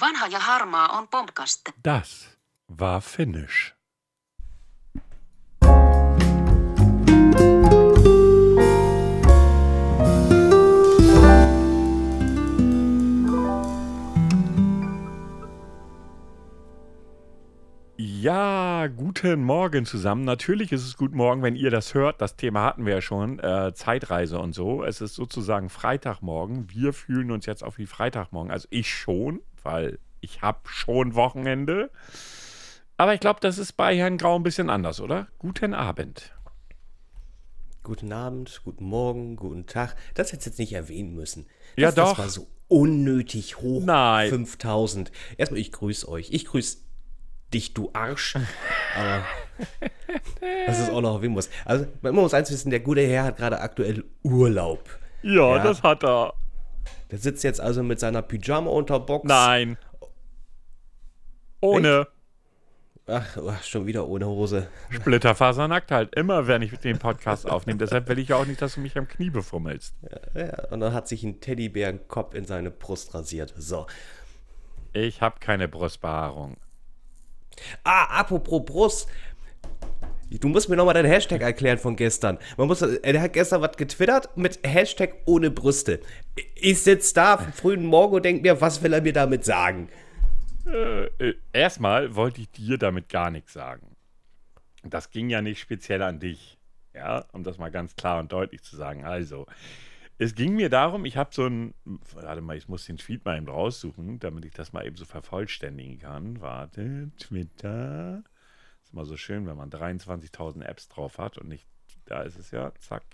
Vanha ja harmaa on pomkaste. Das war Finnisch. Ja, guten Morgen zusammen. Natürlich ist es guten Morgen, wenn ihr das hört. Das Thema hatten wir ja schon, äh, Zeitreise und so. Es ist sozusagen Freitagmorgen. Wir fühlen uns jetzt auf wie Freitagmorgen. Also ich schon, weil ich habe schon Wochenende. Aber ich glaube, das ist bei Herrn Grau ein bisschen anders, oder? Guten Abend. Guten Abend, guten Morgen, guten Tag. Das hättest du jetzt nicht erwähnen müssen. Ja, das, doch. Das war so unnötig hoch. Nein. 5000. Erstmal, ich grüße euch. Ich grüße dich, du Arsch. Aber das ist auch noch erwähnen muss. Also, man muss eins wissen: der gute Herr hat gerade aktuell Urlaub. Ja, Ja. das hat er. Der sitzt jetzt also mit seiner Pyjama-Unterbox. Nein. Ohne Ach, oh, schon wieder ohne Hose. Splitterfasernackt halt. Immer, wenn ich den Podcast aufnehme. Deshalb will ich ja auch nicht, dass du mich am Knie befummelst. Ja, und dann hat sich ein Teddybärenkopf in seine Brust rasiert. So. Ich habe keine Brustbehaarung. Ah, apropos Brust. Du musst mir nochmal deinen Hashtag erklären von gestern. Man muss, äh, der hat gestern was getwittert mit Hashtag ohne Brüste. Ich sitze da am frühen Morgen und denke mir, was will er mir damit sagen? Äh, erstmal wollte ich dir damit gar nichts sagen. Das ging ja nicht speziell an dich. Ja, um das mal ganz klar und deutlich zu sagen. Also, es ging mir darum, ich habe so ein. Warte mal, ich muss den Tweet mal eben raussuchen, damit ich das mal eben so vervollständigen kann. Warte, Twitter. Ist immer so schön, wenn man 23.000 Apps drauf hat und nicht. Da ist es ja, zack.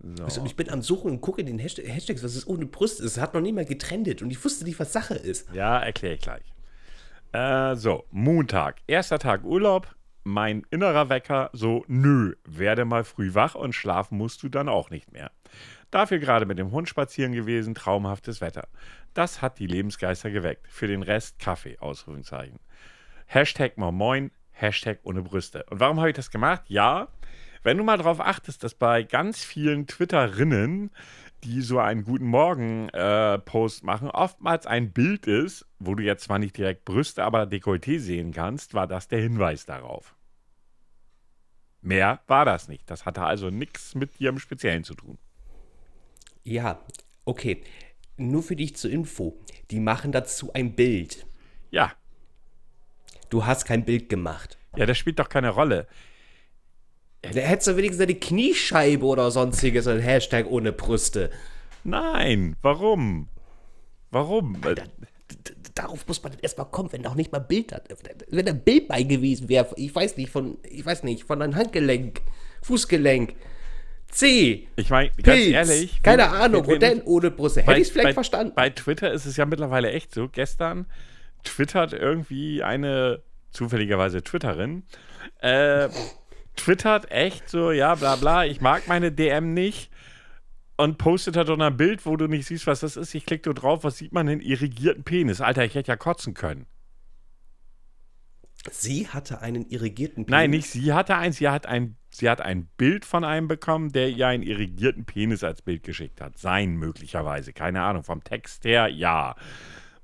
So. Also ich bin am Suchen und gucke in den Hashtag, Hashtags, was es ohne Brüste ist. Es hat noch nie mal getrennt und ich wusste nicht, was Sache ist. Ja, erkläre ich gleich. Äh, so, Montag, erster Tag Urlaub. Mein innerer Wecker so, nö, werde mal früh wach und schlafen musst du dann auch nicht mehr. Dafür gerade mit dem Hund spazieren gewesen, traumhaftes Wetter. Das hat die Lebensgeister geweckt. Für den Rest Kaffee, Ausrufungszeichen. Hashtag Moin, Hashtag ohne Brüste. Und warum habe ich das gemacht? Ja, wenn du mal darauf achtest, dass bei ganz vielen Twitterinnen, die so einen Guten Morgen-Post machen, oftmals ein Bild ist, wo du jetzt zwar nicht direkt Brüste, aber Dekolleté sehen kannst, war das der Hinweis darauf. Mehr war das nicht. Das hatte also nichts mit dir im Speziellen zu tun. Ja, okay. Nur für dich zur Info. Die machen dazu ein Bild. Ja, Du hast kein Bild gemacht. ja, das spielt doch keine Rolle. Da hättest du wenigstens eine Kniescheibe oder sonstiges und Hashtag ohne Brüste. Nein, warum? Warum? Da- d- Darauf muss man erstmal kommen, wenn auch nicht mal Bild hat. Wenn da ein Bild bei gewesen wäre, ich weiß nicht, von, ich weiß nicht, von einem Handgelenk, Fußgelenk, C, Ich meine, ganz ehrlich. keine Ahnung, und dann ohne Brüste. Hätte ich es vielleicht verstanden. Bei Twitter ist es ja mittlerweile echt so. Gestern twittert irgendwie eine zufälligerweise Twitterin, äh, twittert echt so, ja, bla bla, ich mag meine DM nicht und postet da dann ein Bild, wo du nicht siehst, was das ist. Ich klicke da drauf, was sieht man denn? Irrigierten Penis. Alter, ich hätte ja kotzen können. Sie hatte einen irrigierten Penis. Nein, nicht sie hatte eins, sie hat ein, sie hat ein Bild von einem bekommen, der ihr einen irrigierten Penis als Bild geschickt hat. Sein möglicherweise, keine Ahnung, vom Text her, ja.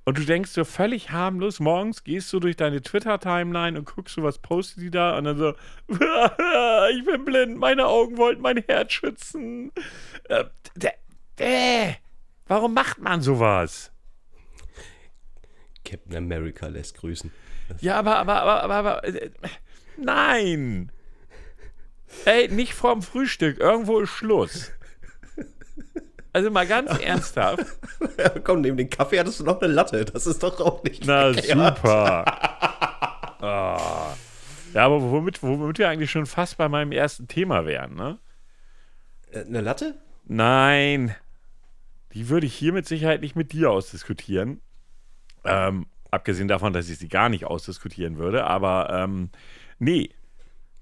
Und du denkst so völlig harmlos, morgens gehst du durch deine Twitter-Timeline und guckst so, was postet die da und dann so, ich bin blind, meine Augen wollten mein Herz schützen. Äh, äh, warum macht man sowas? Captain America lässt grüßen. Ja, aber, aber, aber, aber, aber äh, nein. Ey, nicht vorm Frühstück. Irgendwo ist Schluss. Also mal ganz ernsthaft. Ja, komm, neben den Kaffee hattest du noch eine Latte. Das ist doch auch nicht Na verkehrt. super. Ah. Ja, aber womit, womit wir eigentlich schon fast bei meinem ersten Thema wären, ne? Äh, Eine Latte? Nein. Die würde ich hier mit Sicherheit nicht mit dir ausdiskutieren. Ähm, abgesehen davon, dass ich sie gar nicht ausdiskutieren würde. Aber ähm, nee.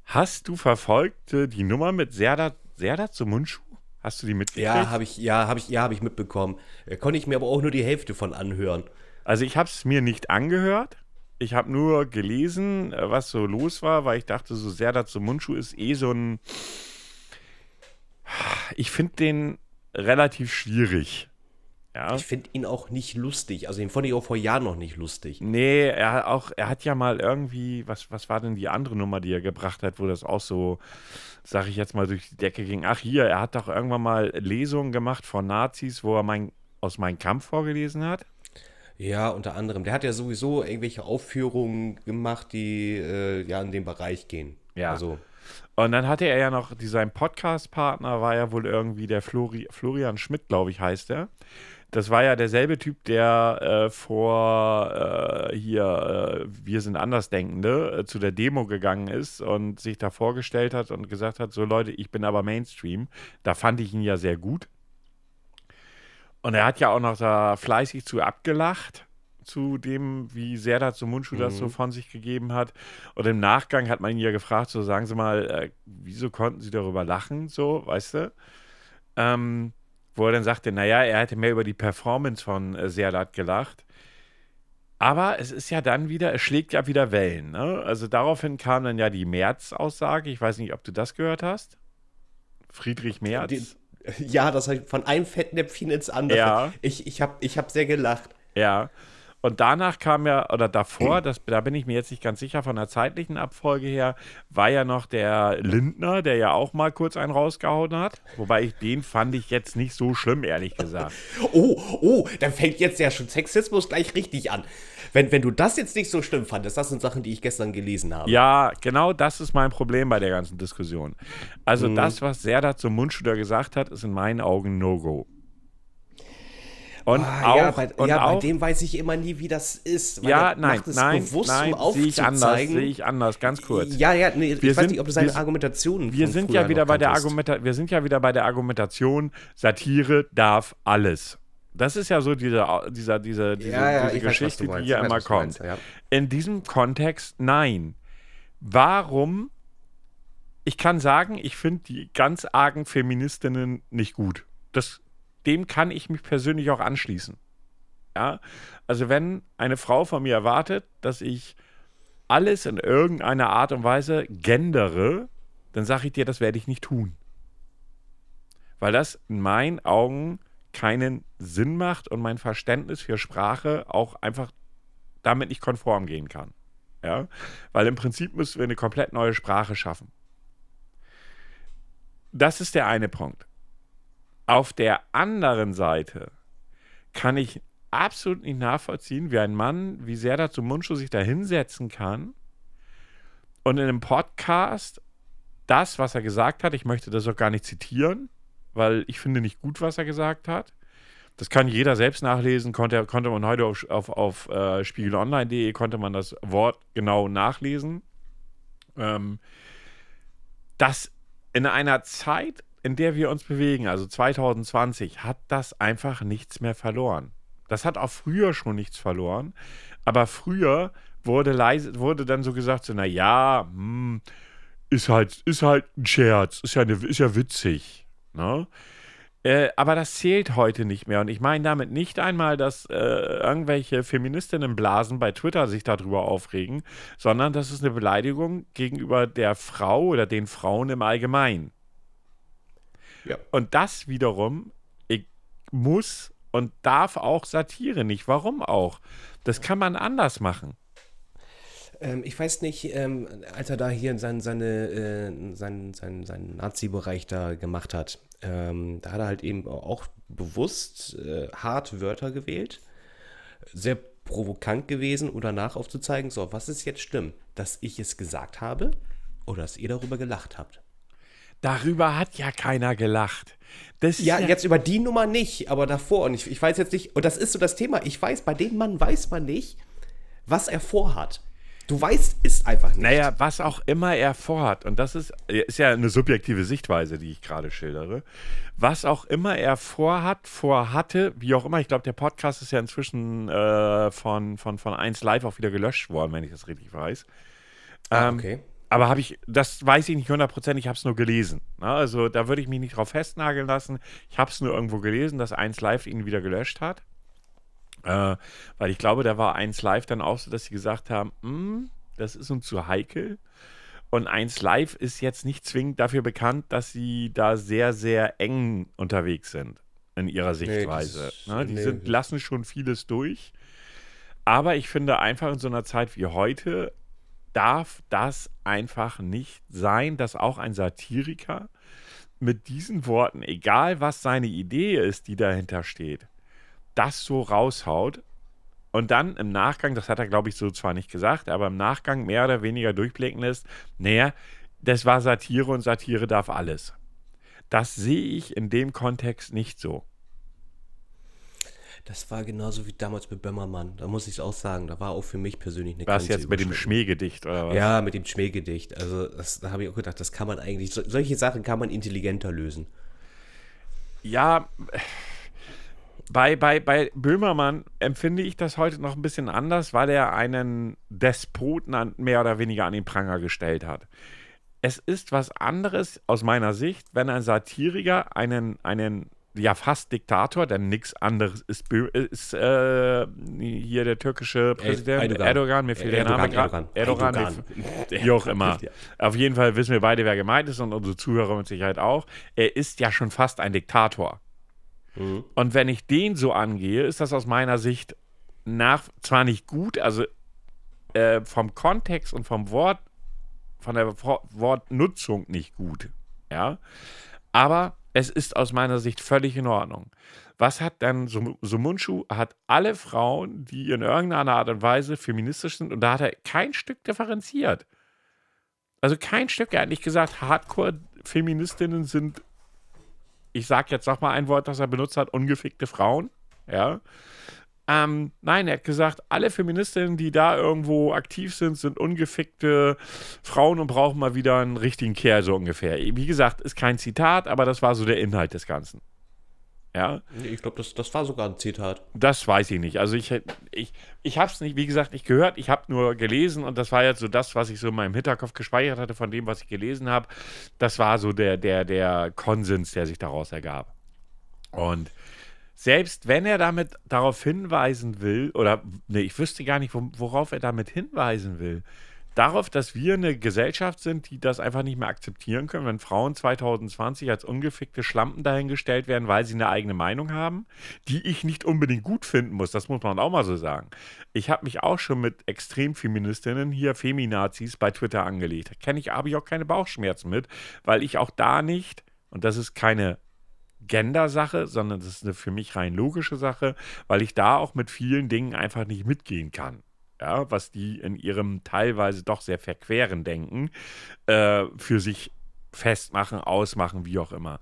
Hast du verfolgt die Nummer mit Serda, Serda zum Mundschuh? Hast du die mitgekriegt? Ja, habe ich, ja, habe ich, ja, habe ich mitbekommen. Äh, konnte ich mir aber auch nur die Hälfte von anhören. Also ich habe es mir nicht angehört. Ich habe nur gelesen, äh, was so los war, weil ich dachte, so Serda zum Mundschuh ist eh so ein. Ich finde den relativ schwierig. Ja. Ich finde ihn auch nicht lustig. Also, den fand ich auch vor Jahren noch nicht lustig. Nee, er hat auch, er hat ja mal irgendwie, was, was war denn die andere Nummer, die er gebracht hat, wo das auch so, sag ich jetzt mal, durch die Decke ging. Ach hier, er hat doch irgendwann mal Lesungen gemacht von Nazis, wo er mein, aus meinem Kampf vorgelesen hat. Ja, unter anderem. Der hat ja sowieso irgendwelche Aufführungen gemacht, die äh, ja in den Bereich gehen. Ja. Also, Und dann hatte er ja noch, sein Podcast-Partner war ja wohl irgendwie der Flori, Florian Schmidt, glaube ich, heißt er. Das war ja derselbe Typ, der äh, vor äh, hier, äh, wir sind Andersdenkende, äh, zu der Demo gegangen ist und sich da vorgestellt hat und gesagt hat, so Leute, ich bin aber Mainstream. Da fand ich ihn ja sehr gut. Und er hat ja auch noch da fleißig zu abgelacht, zu dem, wie sehr da zum Mundschuh das so von sich gegeben hat. Und im Nachgang hat man ihn ja gefragt, so sagen Sie mal, äh, wieso konnten Sie darüber lachen, so, weißt du? Ähm, wo er dann sagte, naja, er hätte mehr über die Performance von äh, Serdat gelacht. Aber es ist ja dann wieder, es schlägt ja wieder Wellen. Ne? Also daraufhin kam dann ja die Merz-Aussage. Ich weiß nicht, ob du das gehört hast. Friedrich Merz. die, ja, das heißt von einem Fettnäpfchen ins andere. Ja. Ich, ich habe ich hab sehr gelacht. Ja. Und danach kam ja, oder davor, das, da bin ich mir jetzt nicht ganz sicher von der zeitlichen Abfolge her, war ja noch der Lindner, der ja auch mal kurz einen rausgehauen hat. Wobei ich den fand ich jetzt nicht so schlimm, ehrlich gesagt. Oh, oh, dann fängt jetzt ja schon Sexismus gleich richtig an. Wenn, wenn du das jetzt nicht so schlimm fandest, das sind Sachen, die ich gestern gelesen habe. Ja, genau das ist mein Problem bei der ganzen Diskussion. Also das, was Serda zum Mundschuder gesagt hat, ist in meinen Augen No-Go. Und Ah, auch, ja, bei, und ja auch bei dem weiß ich immer nie, wie das ist. ja, nein, macht es nein, bewusst, nein, um sehe ich anders, sehe ich anders, ganz kurz. Ja, ja, nee, ich Wir weiß sind- nicht, ob du seine wir- Argumentationen Wir sind ja wieder bei der. Argumenta wir sind ja wieder bei der Argumentation, Satire darf alles. Das ist ja so diese, dieser, diese, diese, Ja, diese ich weiß, Geschichte, meinst. die ja Ich weiß, immer kommt. meinst. In diesem Kontext, nein. Warum? Ich kann sagen, ich finde die ganz argen Feministinnen nicht gut. Das, dem kann ich mich persönlich auch anschließen. Ja, also wenn eine Frau von mir erwartet, dass ich alles in irgendeiner Art und Weise gendere, dann sage ich dir, das werde ich nicht tun. Weil das in meinen Augen keinen Sinn macht und mein Verständnis für Sprache auch einfach damit nicht konform gehen kann. Ja? Weil im Prinzip müssen wir eine komplett neue Sprache schaffen. Das ist der eine Punkt. Auf der anderen Seite kann ich absolut nicht nachvollziehen, wie ein Mann wie Serda zum Mundschuh sich da hinsetzen kann und in einem Podcast das, was er gesagt hat, ich möchte das auch gar nicht zitieren, weil ich finde nicht gut, was er gesagt hat. Das kann jeder selbst nachlesen, konnte, konnte man heute auf, auf, auf äh, spiegelonline.de, konnte man das Wort genau nachlesen. Ähm, dass in einer Zeit, in der wir uns bewegen, also 2020, hat das einfach nichts mehr verloren. Das hat auch früher schon nichts verloren, aber früher wurde leise, wurde dann so gesagt, so, na ja, hm, ist halt, ist halt ein Scherz, ist ja, eine, ist ja witzig. Ne? Äh, aber das zählt heute nicht mehr. Und ich meine damit nicht einmal, dass äh, irgendwelche Feministinnenblasen bei Twitter sich darüber aufregen, sondern das ist eine Beleidigung gegenüber der Frau oder den Frauen im Allgemeinen. Ja. Und das wiederum ich, muss und darf auch Satire nicht. Warum auch? Das kann man anders machen. Ähm, ich weiß nicht, ähm, als er da hier sein, seine, äh, seinen, seinen, seinen Nazi-Bereich da gemacht hat, ähm, da hat er halt eben auch bewusst äh, hart Wörter gewählt. Sehr provokant gewesen, um danach aufzuzeigen, so, was ist jetzt schlimm? Dass ich es gesagt habe oder dass ihr darüber gelacht habt? Darüber hat ja keiner gelacht. Das ist Ja, jetzt über die Nummer nicht, aber davor. Und ich, ich weiß jetzt nicht, und das ist so das Thema, ich weiß, bei dem Mann weiß man nicht, was er vorhat. Du weißt es einfach nicht. Naja, was auch immer er vorhat, und das ist, ist ja eine subjektive Sichtweise, die ich gerade schildere, was auch immer er vorhat, vorhatte, wie auch immer, ich glaube, der Podcast ist ja inzwischen äh, von, von, von 1 Live auch wieder gelöscht worden, wenn ich das richtig weiß. Ah, Ähm, okay. Aber habe ich, das weiß ich nicht hundertprozentig, ich habe es nur gelesen. Na, also da würde ich mich nicht drauf festnageln lassen. Ich habe es nur irgendwo gelesen, dass 1 Live ihn wieder gelöscht hat. Äh, weil ich glaube, da war 1 Live dann auch so, dass sie gesagt haben, "Hm, das ist uns zu heikel. Und 1 Live ist jetzt nicht zwingend dafür bekannt, dass sie da sehr, sehr eng unterwegs sind. in ihrer Sichtweise. das- ne? Die nee. sind, lassen schon vieles durch. Aber ich finde einfach in so einer Zeit wie heute darf das einfach nicht sein, dass auch ein Satiriker mit diesen Worten, egal was seine Idee ist, die dahinter steht, das so raushaut und dann im Nachgang, das hat er glaube ich so zwar nicht gesagt, aber im Nachgang mehr oder weniger durchblicken lässt, naja, das war Satire und Satire darf alles. Das sehe ich in dem Kontext nicht so. Das war genauso wie damals mit Böhmermann. Da muss ich es auch sagen. Da war auch für mich persönlich eine Was jetzt mit dem. Schmähgedicht oder was? Ja, mit dem Schmähgedicht. Also, das, da habe ich auch gedacht, das kann man eigentlich, so, solche Sachen kann man intelligenter lösen. Ja, bei, bei, bei Böhmermann empfinde ich das heute noch ein bisschen anders, weil er einen Despoten an, mehr oder weniger an den Pranger gestellt hat. Es ist was anderes aus meiner Sicht, wenn ein Satiriker einen, einen ja fast Diktator, denn nichts anderes ist, ist äh, hier der türkische Präsident Erdogan. Erdogan, mir fehlt der Erdogan, Name gerade. Erdogan. Erdogan, Erdogan. wie auch immer. Auf jeden Fall wissen wir beide, wer gemeint ist und unsere Zuhörer mit Sicherheit auch. Er ist ja schon fast ein Diktator. Mhm. Und wenn ich den so angehe, ist das aus meiner Sicht nach zwar nicht gut, also äh, vom Kontext und vom Wort, von der Wo- Wortnutzung nicht gut, ja. Aber es ist aus meiner Sicht völlig in Ordnung. Was hat dann Sum- Sumunchu? Hat alle Frauen, die in irgendeiner Art und Weise feministisch sind, und da hat er kein Stück differenziert. Also kein Stück. Er hat nicht gesagt, Hardcore-Feministinnen sind, ich sag jetzt noch mal ein Wort, das er benutzt hat, ungefickte Frauen. Ja. Ähm, nein, er hat gesagt, alle Feministinnen, die da irgendwo aktiv sind, sind ungefickte Frauen und brauchen mal wieder einen richtigen Kerl, so ungefähr. Wie gesagt, ist kein Zitat, aber das war so der Inhalt des Ganzen. Ja, Ich glaube, das, das war sogar ein Zitat. das weiß ich nicht. Also ich, ich, ich habe es nicht, wie gesagt, nicht gehört. Ich habe nur gelesen und das war jetzt so das, was ich so in meinem Hinterkopf gespeichert hatte von dem, was ich gelesen habe. Das war so der, der, der Konsens, der sich daraus ergab. Und selbst wenn er damit darauf hinweisen will, oder nee, ich wüsste gar nicht, wo- worauf er damit hinweisen will, darauf, dass wir eine Gesellschaft sind, die das einfach nicht mehr akzeptieren können, wenn Frauen 2020 als ungefickte Schlampen dahingestellt werden, weil sie eine eigene Meinung haben, die ich nicht unbedingt gut finden muss. Das muss man auch mal so sagen. Ich habe mich auch schon mit Extremfeministinnen, hier Feminazis, bei Twitter angelegt. Kenne ich, habe ich auch keine Bauchschmerzen mit, weil ich auch da nicht, und das ist keine Gender-Sache, sondern das ist eine für mich rein logische Sache, weil ich da auch mit vielen Dingen einfach nicht mitgehen kann. Ja, was die in ihrem teilweise doch sehr verqueren Denken äh, für sich festmachen, ausmachen, wie auch immer.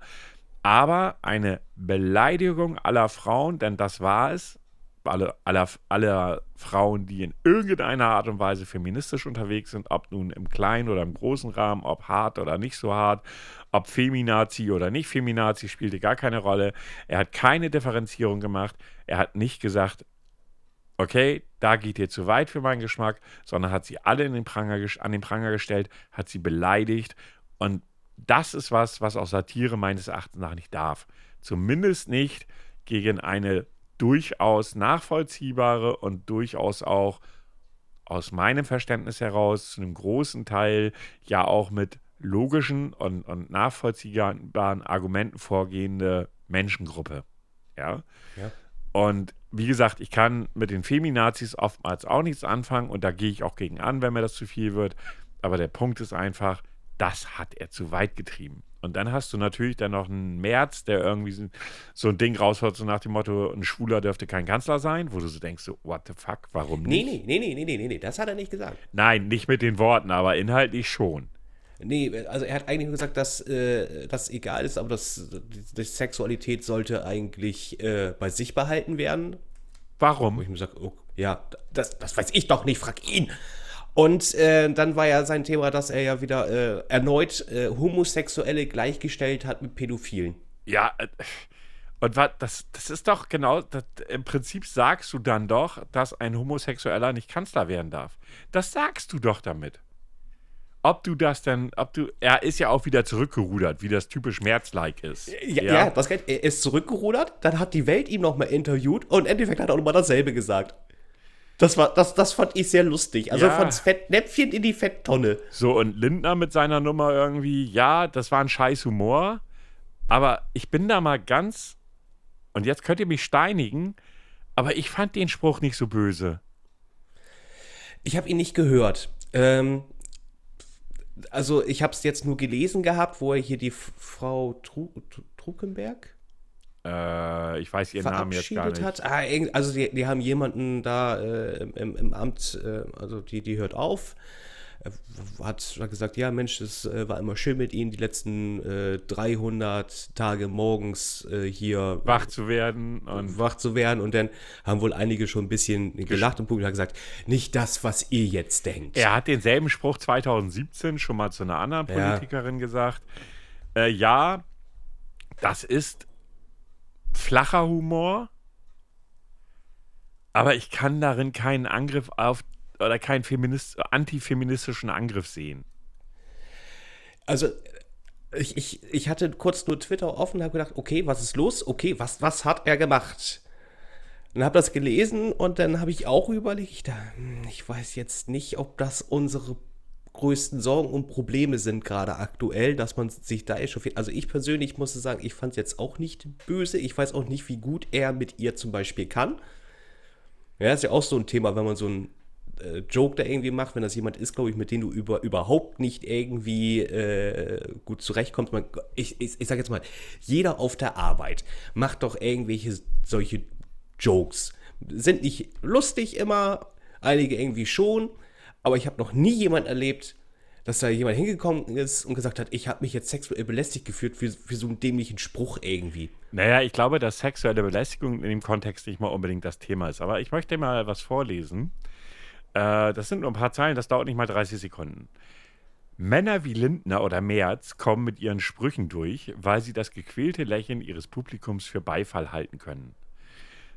Aber eine Beleidigung aller Frauen, denn das war es, alle, aller, aller Frauen, die in irgendeiner Art und Weise feministisch unterwegs sind, ob nun im kleinen oder im großen Rahmen, ob hart oder nicht so hart, ob Feminazi oder nicht Feminazi, spielte gar keine Rolle. Er hat keine Differenzierung gemacht. Er hat nicht gesagt, okay, da geht ihr zu weit für meinen Geschmack, sondern hat sie alle den Pranger, an den Pranger gestellt, hat sie beleidigt und das ist was, was auch Satire meines Erachtens nach nicht darf. Zumindest nicht gegen eine durchaus nachvollziehbare und durchaus auch aus meinem Verständnis heraus zu einem großen Teil ja auch mit logischen und, und nachvollziehbaren Argumenten vorgehende Menschengruppe. Ja. Ja. Und wie gesagt, ich kann mit den Feminazis oftmals auch nichts anfangen und da gehe ich auch gegen an, wenn mir das zu viel wird. Aber der Punkt ist einfach, das hat er zu weit getrieben. Und dann hast du natürlich dann noch einen März, der irgendwie so- ein Ding raushaut, so nach dem Motto, ein Schwuler dürfte kein Kanzler sein, wo du so denkst, so, what the fuck, warum Nee, nicht? nee, nee, nee, nee, nee, nee, das hat er nicht gesagt. Nein, nicht mit den Worten, aber inhaltlich schon. Nee, also er hat eigentlich nur gesagt, dass äh, das egal ist, aber dass die, Sexualität sollte eigentlich äh, bei sich behalten werden. Wo Warum? ich mir sage, oh, ja, das, das weiß ich doch nicht, frag ihn. Und äh, dann war ja sein Thema, dass er ja wieder äh, erneut äh, Homosexuelle gleichgestellt hat mit Pädophilen. Ja, äh, und was, das, das ist doch genau, das, im Prinzip sagst du dann doch, dass ein Homosexueller nicht Kanzler werden darf. Das sagst du doch damit. Ob du das denn, ob du, er ist ja auch wieder zurückgerudert, wie das typisch Merz-like ist. Ja, ja. das geht, er ist zurückgerudert, dann hat die Welt ihn nochmal interviewt und im Endeffekt hat er auch nochmal dasselbe gesagt. Das, war, das, das fand ich sehr lustig. Also Ja. von Fettnäpfchen in die Fetttonne. So, und Lindner mit seiner Nummer irgendwie, ja, das war ein scheiß Humor, aber ich bin da mal ganz und jetzt könnt ihr mich steinigen, aber ich fand den Spruch nicht so böse. Ich habe ihn nicht gehört. Ähm, also ich habe es jetzt nur gelesen gehabt, wo er hier die Frau Tru Truckenberg Äh, ich weiß ihren Namen jetzt gar nicht. hat. Ah, also die, die haben jemanden da äh, im, im Amt, äh, also die, die hört auf. Er Hat, hat gesagt, ja Mensch, es äh, war immer schön mit Ihnen, die letzten äh, 300 Tage morgens äh, hier Wach zu werden und wach zu werden. Und dann haben wohl einige schon ein bisschen gelacht und Publikum hat gesagt, nicht das, was ihr jetzt denkt. er hat denselben Spruch 2017 schon mal zu einer anderen Ja. Politikerin gesagt. Äh, ja, das ist flacher Humor, aber ich kann darin keinen Angriff auf oder keinen Feminist, antifeministischen Angriff sehen. Also, ich, ich, ich hatte kurz nur Twitter offen und habe gedacht, okay, was ist los? Okay, was, was hat er gemacht? Und habe das gelesen und dann habe ich auch überlegt, hm, ich weiß jetzt nicht, ob das unsere größten Sorgen und Probleme sind gerade aktuell, dass man sich da echauffiert. Also ich persönlich muss sagen, ich fand es jetzt auch nicht böse. Ich weiß auch nicht, wie gut er mit ihr zum Beispiel kann. Ja, ist ja auch so ein Thema, wenn man so einen äh, Joke da irgendwie macht, wenn das jemand ist, glaube ich, mit dem du über, überhaupt nicht irgendwie äh, gut zurechtkommst. Man, ich ich, ich sage jetzt mal, jeder auf der Arbeit macht doch irgendwelche solche Jokes. Sind nicht lustig immer, einige irgendwie schon, aber ich habe noch nie jemand erlebt, dass da jemand hingekommen ist und gesagt hat, ich habe mich jetzt sexuell belästigt gefühlt für, für so einen dämlichen Spruch irgendwie. Naja, ich glaube, dass sexuelle Belästigung in dem Kontext nicht mal unbedingt das Thema ist. Aber ich möchte mal was vorlesen. Äh, das sind nur ein paar Zeilen, das dauert nicht mal 30 Sekunden. Männer wie Lindner oder Merz kommen mit ihren Sprüchen durch, weil sie das gequälte Lächeln ihres Publikums für Beifall halten können.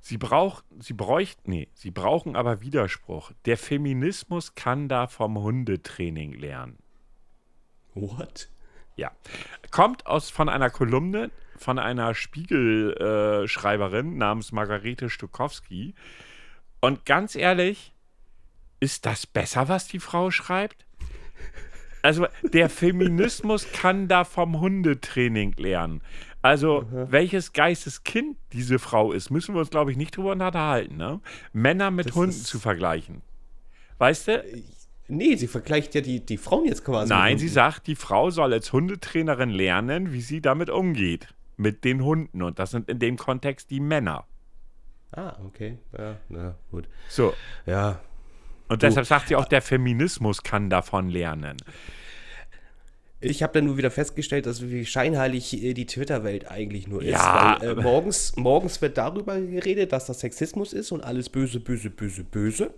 Sie, brauch, sie, bräuchten, nee, sie brauchen aber Widerspruch. Der Feminismus kann da vom Hundetraining lernen. What? Ja. Kommt aus von einer Kolumne von einer Spiegelschreiberin äh, namens Margarete Stukowski. Und ganz ehrlich, ist das besser, was die Frau schreibt? Also, der Feminismus kann da vom Hundetraining lernen. Also, welches Geisteskind diese Frau ist, müssen wir uns, glaube ich, nicht drüber unterhalten. Ne? Männer mit Das Hunden zu vergleichen. Weißt du? Nee, sie vergleicht ja die, die Frauen jetzt quasi. Nein, sie sagt, die Frau soll als Hundetrainerin lernen, wie sie damit umgeht. Mit den Hunden. Und das sind in dem Kontext die Männer. Ah, okay. Ja, na gut. So. Ja. Und deshalb sagt sie auch, der Feminismus kann davon lernen. Ich habe dann nur wieder festgestellt, dass wie scheinheilig äh, die Twitter-Welt eigentlich nur ist. Ja, Weil, äh, morgens, morgens wird darüber geredet, dass das Sexismus ist und alles böse, böse, böse, böse.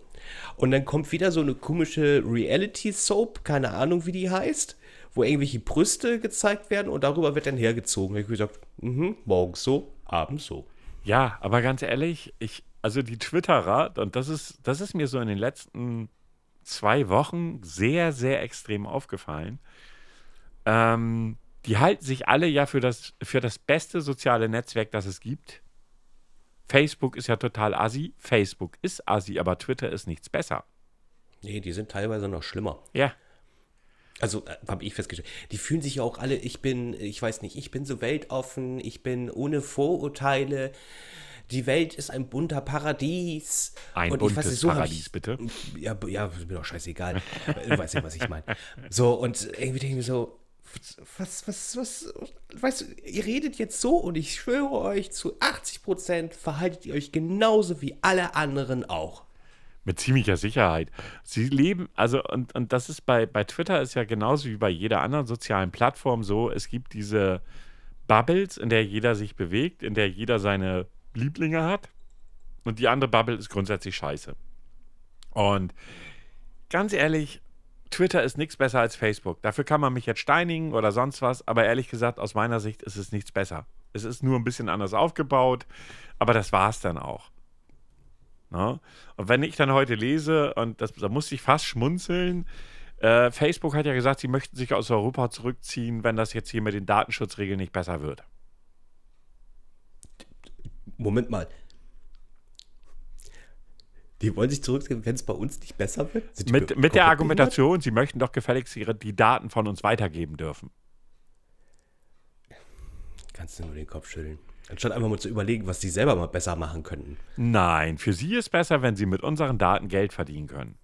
Und dann kommt wieder so eine komische Reality-Soap, keine Ahnung, wie die heißt, wo irgendwelche Brüste gezeigt werden und darüber wird dann hergezogen. Ich gesagt, mhm, morgens so, abends so. Ja, aber ganz ehrlich, ich, also die Twitterer, und das ist, das ist mir so in den letzten zwei Wochen sehr, sehr extrem aufgefallen. Ähm, die halten sich alle ja für das, für das beste soziale Netzwerk, das es gibt. Facebook ist ja total assi. Facebook ist assi, aber Twitter ist nichts besser. Nee, die sind teilweise noch schlimmer. Ja. Also äh, habe ich festgestellt. Die fühlen sich ja auch alle, ich bin, ich weiß nicht, ich bin so weltoffen, ich bin ohne Vorurteile. Die Welt ist ein bunter Paradies. Ein Und buntes nicht, so Paradies, ich, bitte. Ja, ja, ist mir doch scheißegal. du weißt ja, was ich meine. So, und irgendwie denke ich mir so, was, was, was, weißt du, ihr redet jetzt so und ich schwöre euch, zu 80% verhaltet ihr euch genauso wie alle anderen auch. Mit ziemlicher Sicherheit. Sie leben, also, und, und das ist bei, bei Twitter ist ja genauso wie bei jeder anderen sozialen Plattform so, es gibt diese Bubbles, in der jeder sich bewegt, in der jeder seine Lieblinge hat. Und die andere Bubble ist grundsätzlich scheiße. Und ganz ehrlich, Twitter ist nichts besser als Facebook. Dafür kann man mich jetzt steinigen oder sonst was, aber ehrlich gesagt, aus meiner Sicht ist es nichts besser. Es ist nur ein bisschen anders aufgebaut, aber das war es dann auch. Ne? Und wenn ich dann heute lese, und das, da musste ich fast schmunzeln, äh, Facebook hat ja gesagt, sie möchten sich aus Europa zurückziehen, wenn das jetzt hier mit den Datenschutzregeln nicht besser wird. Moment mal. Die wollen sich zurückziehen, wenn es bei uns nicht besser wird? Sind Mit, mit der Argumentation, sie möchten doch gefälligst ihre, die Daten von uns weitergeben dürfen. Kannst du nur den Kopf schütteln. Anstatt einfach mal zu überlegen, was die selber mal besser machen könnten. Nein, für sie ist besser, wenn sie mit unseren Daten Geld verdienen können.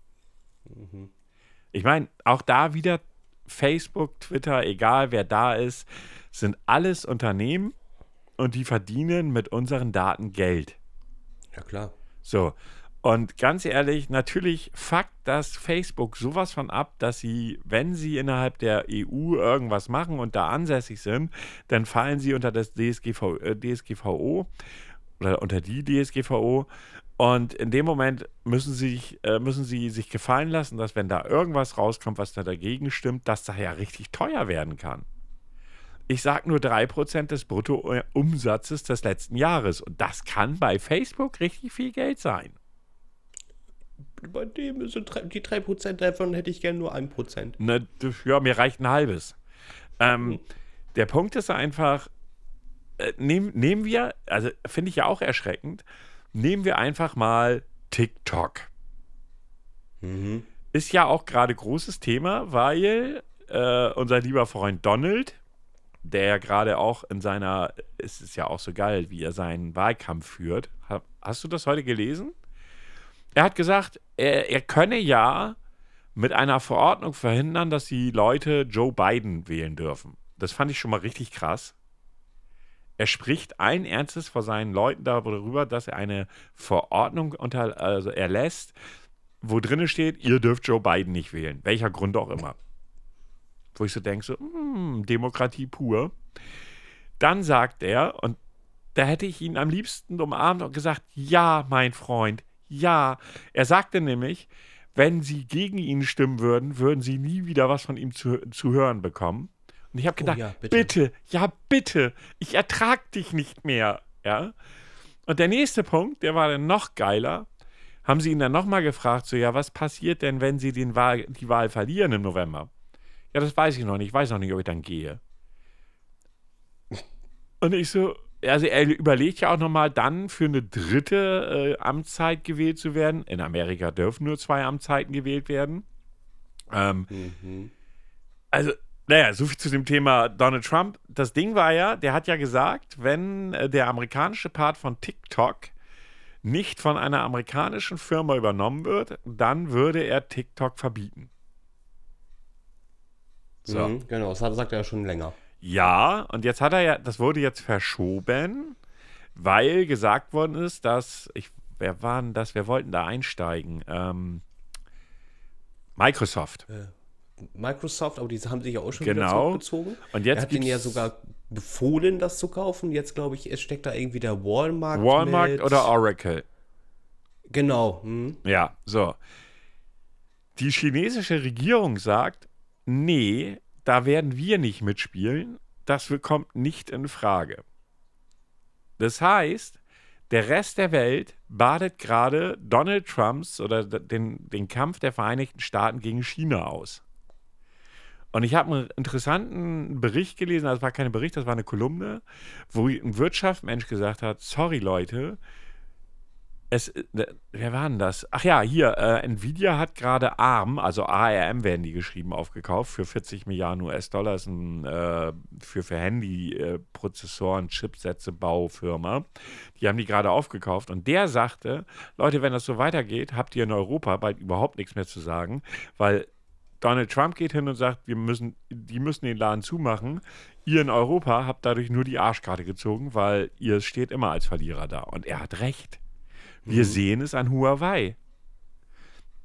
Ich meine, auch da wieder Facebook, Twitter, egal wer da ist, sind alles Unternehmen und die verdienen mit unseren Daten Geld. Ja, klar. So. Und ganz ehrlich, natürlich fuckt das Facebook sowas von ab, dass sie, wenn sie innerhalb der EU irgendwas machen und da ansässig sind, dann fallen sie unter das DSGV, äh, DSGVO oder unter die DSGVO. Und in dem Moment müssen sie, sich, äh, müssen sie sich gefallen lassen, dass wenn da irgendwas rauskommt, was da dagegen stimmt, dass da ja richtig teuer werden kann. Ich sage nur 3% des Bruttoumsatzes des letzten Jahres. Und das kann bei Facebook richtig viel Geld sein. Bei dem sind drei- die 3% davon hätte ich gerne nur 1%. Ne, das- ja, mir reicht ein halbes. Ähm, Der Punkt ist einfach, äh, nehm, nehmen wir, also finde ich ja auch erschreckend, nehmen wir einfach mal TikTok. Ist ja auch gerade großes Thema, weil äh, unser lieber Freund Donald, der ja gerade auch in seiner, es ist ja auch so geil, wie er seinen Wahlkampf führt. Ha- Hast du das heute gelesen? Er hat gesagt, er, er könne ja mit einer Verordnung verhindern, dass die Leute Joe Biden wählen dürfen. Das fand ich schon mal richtig krass. Er spricht allen Ernstes vor seinen Leuten darüber, dass er eine Verordnung unter, also erlässt, wo drinne steht, ihr dürft Joe Biden nicht wählen. Welcher Grund auch immer. Wo ich so denke, so, hm, Demokratie pur. Dann sagt er, und da hätte ich ihn am liebsten umarmt und gesagt, ja, mein Freund, ja. Er sagte nämlich, wenn sie gegen ihn stimmen würden, würden sie nie wieder was von ihm zu, zu hören bekommen. Und ich habe gedacht, ja, bitte. bitte. ja bitte, ich ertrag dich nicht mehr, ja. Und der nächste Punkt, der war dann noch geiler, haben sie ihn dann nochmal gefragt, so, ja, was passiert denn, wenn sie den Wahl, die Wahl verlieren im November? Ja, das weiß ich noch nicht, ich weiß noch nicht, ob ich dann gehe. Und ich so, also er überlegt ja auch nochmal dann für eine dritte äh, Amtszeit gewählt zu werden. In Amerika dürfen nur zwei Amtszeiten gewählt werden. Ähm, Also, naja, so viel zu dem Thema Donald Trump. Das Ding war ja, der hat ja gesagt, wenn äh, der amerikanische Part von TikTok nicht von einer amerikanischen Firma übernommen wird, dann würde er TikTok verbieten. So. Mhm, genau, das hat- sagt er ja schon länger. Ja, und jetzt hat er ja, das wurde jetzt verschoben, weil gesagt worden ist, dass, ich, wer waren das, wer wollten da einsteigen? Ähm, Microsoft. Microsoft, aber die haben sich ja auch schon Genau. wieder zurückgezogen. Und jetzt er hat ihnen ja sogar befohlen, das zu kaufen. Jetzt glaube ich, es steckt da irgendwie der Walmart. Walmart mit. oder Oracle. Genau. Hm. Ja, so. Die chinesische Regierung sagt, nee, da werden wir nicht mitspielen, das kommt nicht in Frage. Das heißt, der Rest der Welt badet gerade Donald Trumps oder den, den Kampf der Vereinigten Staaten gegen China aus. Und ich habe einen interessanten Bericht gelesen, es war kein Bericht, das war eine Kolumne, wo ein Wirtschaftsmensch gesagt hat, sorry Leute, es, äh, wer war denn das? Ach ja, hier, äh, Nvidia hat gerade ARM, also ARM werden die geschrieben, aufgekauft für 40 Milliarden US-Dollar. Ist ein äh, für, für Handy-Prozessoren, Chipsätze, Baufirma. Die haben die gerade aufgekauft und der sagte, Leute, wenn das so weitergeht, habt ihr in Europa bald überhaupt nichts mehr zu sagen, weil Donald Trump geht hin und sagt, wir müssen, die müssen den Laden zumachen. Ihr in Europa habt dadurch nur die Arschkarte gezogen, weil ihr steht immer als Verlierer da. Und er hat recht. Wir sehen es an Huawei.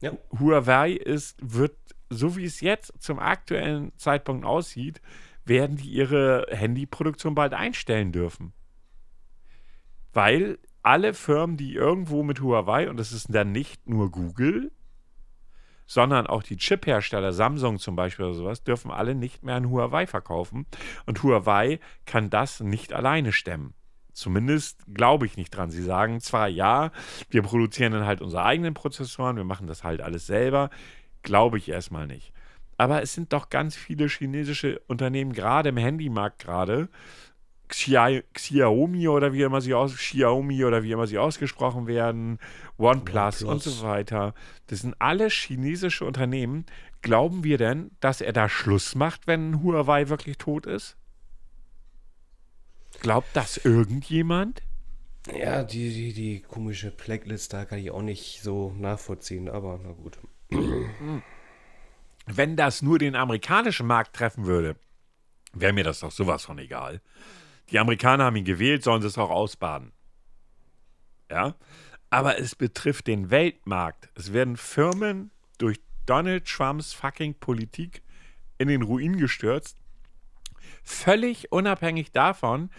Ja. Huawei ist, wird, so wie es jetzt zum aktuellen Zeitpunkt aussieht, werden die ihre Handyproduktion bald einstellen dürfen. Weil alle Firmen, die irgendwo mit Huawei, und das ist dann nicht nur Google, sondern auch die Chip-Hersteller, Samsung zum Beispiel oder sowas, dürfen alle nicht mehr an Huawei verkaufen. Und Huawei kann das nicht alleine stemmen. Zumindest glaube ich nicht dran. Sie sagen zwar, ja, wir produzieren dann halt unsere eigenen Prozessoren, wir machen das halt alles selber. Glaube ich erstmal nicht. Aber es sind doch ganz viele chinesische Unternehmen, gerade im Handymarkt gerade, Xia- Xiaomi oder wie immer sie aus Xiaomi oder wie immer sie ausgesprochen werden, OnePlus und OnePlus. so weiter. Das sind alle chinesische Unternehmen. Glauben wir denn, dass er da Schluss macht, wenn Huawei wirklich tot ist? Glaubt das irgendjemand? Ja, die, die, die komische Blacklist, da kann ich auch nicht so nachvollziehen, aber na gut. Wenn das nur den amerikanischen Markt treffen würde, wäre mir das doch sowas von egal. Die Amerikaner haben ihn gewählt, sollen sie es auch ausbaden. Ja? Aber es betrifft den Weltmarkt. Es werden Firmen durch Donald Trumps fucking Politik in den Ruin gestürzt. Völlig unabhängig davon,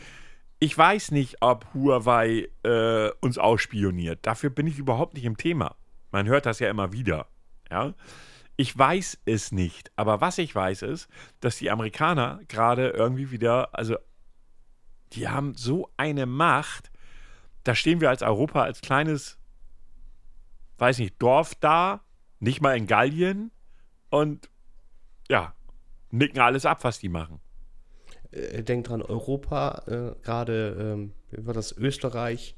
ich weiß nicht, ob Huawei äh, uns ausspioniert. Dafür bin ich überhaupt nicht im Thema. Man hört das ja immer wieder. Ja? Ich weiß es nicht. Aber was ich weiß ist, dass die Amerikaner gerade irgendwie wieder, also die haben so eine Macht. Da stehen wir als Europa als kleines, weiß nicht, Dorf da, nicht mal in Gallien und ja, nicken alles ab, was die machen. Äh, denkt dran, Europa, äh, gerade, ähm, war das, Österreich,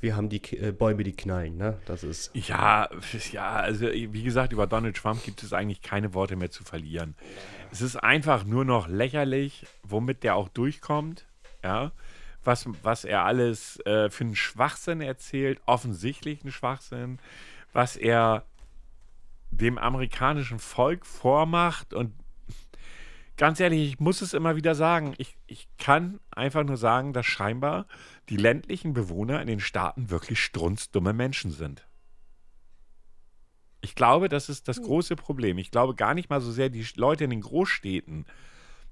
wir haben die äh, Bäume, die knallen, ne? Das ist. Ja, ja, also wie gesagt, über Donald Trump gibt es eigentlich keine Worte mehr zu verlieren. Es ist einfach nur noch lächerlich, womit der auch durchkommt, ja. Was, was er alles äh, für einen Schwachsinn erzählt, offensichtlich einen Schwachsinn, was er dem amerikanischen Volk vormacht und ganz ehrlich, ich muss es immer wieder sagen, ich, ich kann einfach nur sagen, dass scheinbar die ländlichen Bewohner in den Staaten wirklich strunzdumme Menschen sind. Ich glaube, das ist das große Problem. Ich glaube gar nicht mal so sehr die Leute in den Großstädten.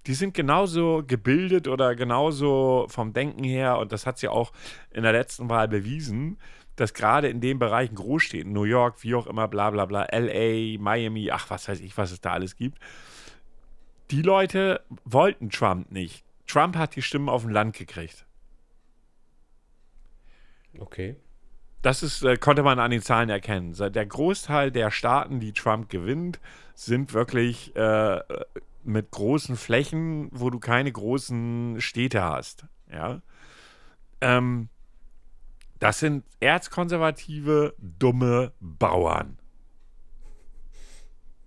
Die sind genauso gebildet oder genauso vom Denken her, und das hat sie auch in der letzten Wahl bewiesen, dass gerade in den Bereichen Großstädten, New York, wie auch immer, bla bla bla, LA, Miami, ach, was weiß ich, was es da alles gibt, die Leute wollten Trump nicht. Trump hat die Stimmen auf dem Land gekriegt. Okay. Das ist, äh, konnte man an den Zahlen erkennen. Der Großteil der Staaten, die Trump gewinnt, sind wirklich äh, mit großen Flächen, wo du keine großen Städte hast. Ja. Ähm, das sind erzkonservative, dumme Bauern.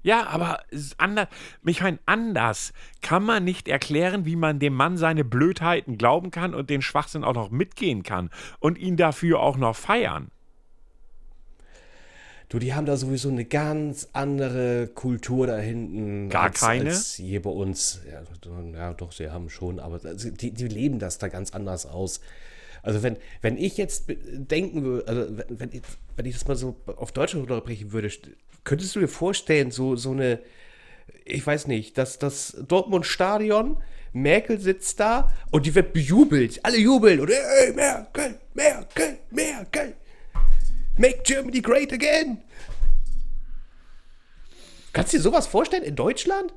Ja, aber anders. Ich meine, anders kann man nicht erklären, wie man dem Mann seine Blödheiten glauben kann und den Schwachsinn auch noch mitgehen kann und ihn dafür auch noch feiern. Du, die haben da sowieso eine ganz andere Kultur da hinten. Gar als, keine? Als hier bei uns. Ja, doch- ja, doch, sie haben schon, aber die, die leben das da ganz anders aus. Also wenn, wenn ich jetzt denken würde, also wenn, wenn, ich, wenn ich das mal so auf Deutschland runterbrechen würde, könntest du dir vorstellen, so, so eine, ich weiß nicht, dass das Dortmund-Stadion, Merkel sitzt da und die wird bejubelt. Alle jubeln und ey, Merkel, Merkel, Merkel. Make Germany great again. Kannst du dir sowas vorstellen in Deutschland?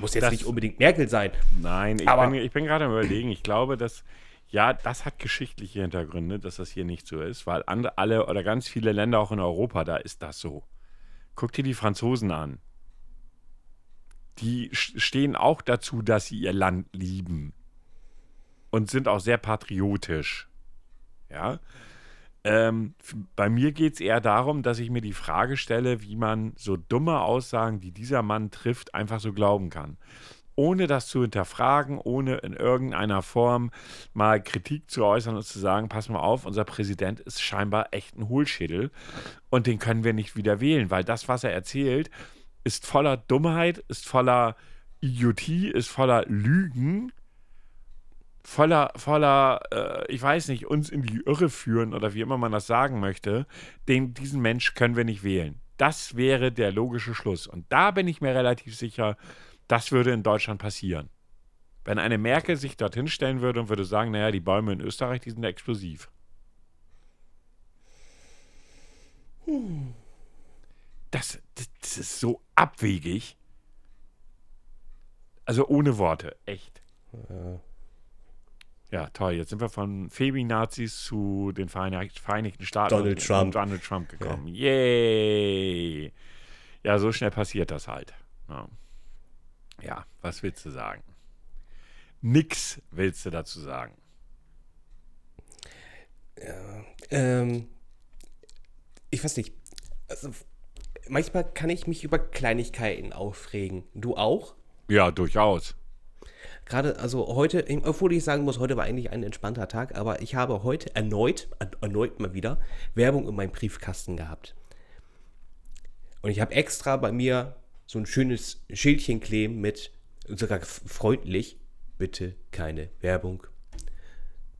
Muss jetzt Das- nicht unbedingt Merkel sein. Nein, ich Aber- bin, ich bin gerade am überlegen. Ich glaube, dass, ja, das hat geschichtliche Hintergründe, dass das hier nicht so ist, weil andere, alle oder ganz viele Länder auch in Europa, da ist das so. Guck dir die Franzosen an. Die stehen auch dazu, dass sie ihr Land lieben. Und sind auch sehr patriotisch. Ja. Ähm, bei mir geht es eher darum, dass ich mir die Frage stelle, wie man so dumme Aussagen, die dieser Mann trifft, einfach so glauben kann. Ohne das zu hinterfragen, ohne in irgendeiner Form mal Kritik zu äußern und zu sagen, pass mal auf, unser Präsident ist scheinbar echt ein Hohlschädel und den können wir nicht wieder wählen, weil das, was er erzählt, ist voller Dummheit, ist voller Idiotie, ist voller Lügen voller, voller, äh, ich weiß nicht, uns in die Irre führen oder wie immer man das sagen möchte, den, diesen Mensch können wir nicht wählen. Das wäre der logische Schluss. Und da bin ich mir relativ sicher, das würde in Deutschland passieren. Wenn eine Merkel sich dorthin stellen würde und würde sagen, naja, die Bäume in Österreich, die sind explosiv. Das, das, das ist so abwegig. Also ohne Worte, echt. Ja, toll. Jetzt sind wir von Feminazis zu den Vereinig Vereinigten Staaten Donald und, Trump. und Donald Trump gekommen. Yay! Ja, so schnell passiert das halt. Ja. Ja, was willst du sagen? Nix willst du dazu sagen. Ähm, ich weiß nicht. Also, manchmal kann ich mich über Kleinigkeiten aufregen. Du auch? Ja, durchaus. gerade, also heute, obwohl ich sagen muss, heute war eigentlich ein entspannter Tag, aber ich habe heute erneut, erneut mal wieder Werbung in meinem Briefkasten gehabt. Und ich habe extra bei mir so ein schönes Schildchen kleben mit, sogar freundlich, bitte keine Werbung,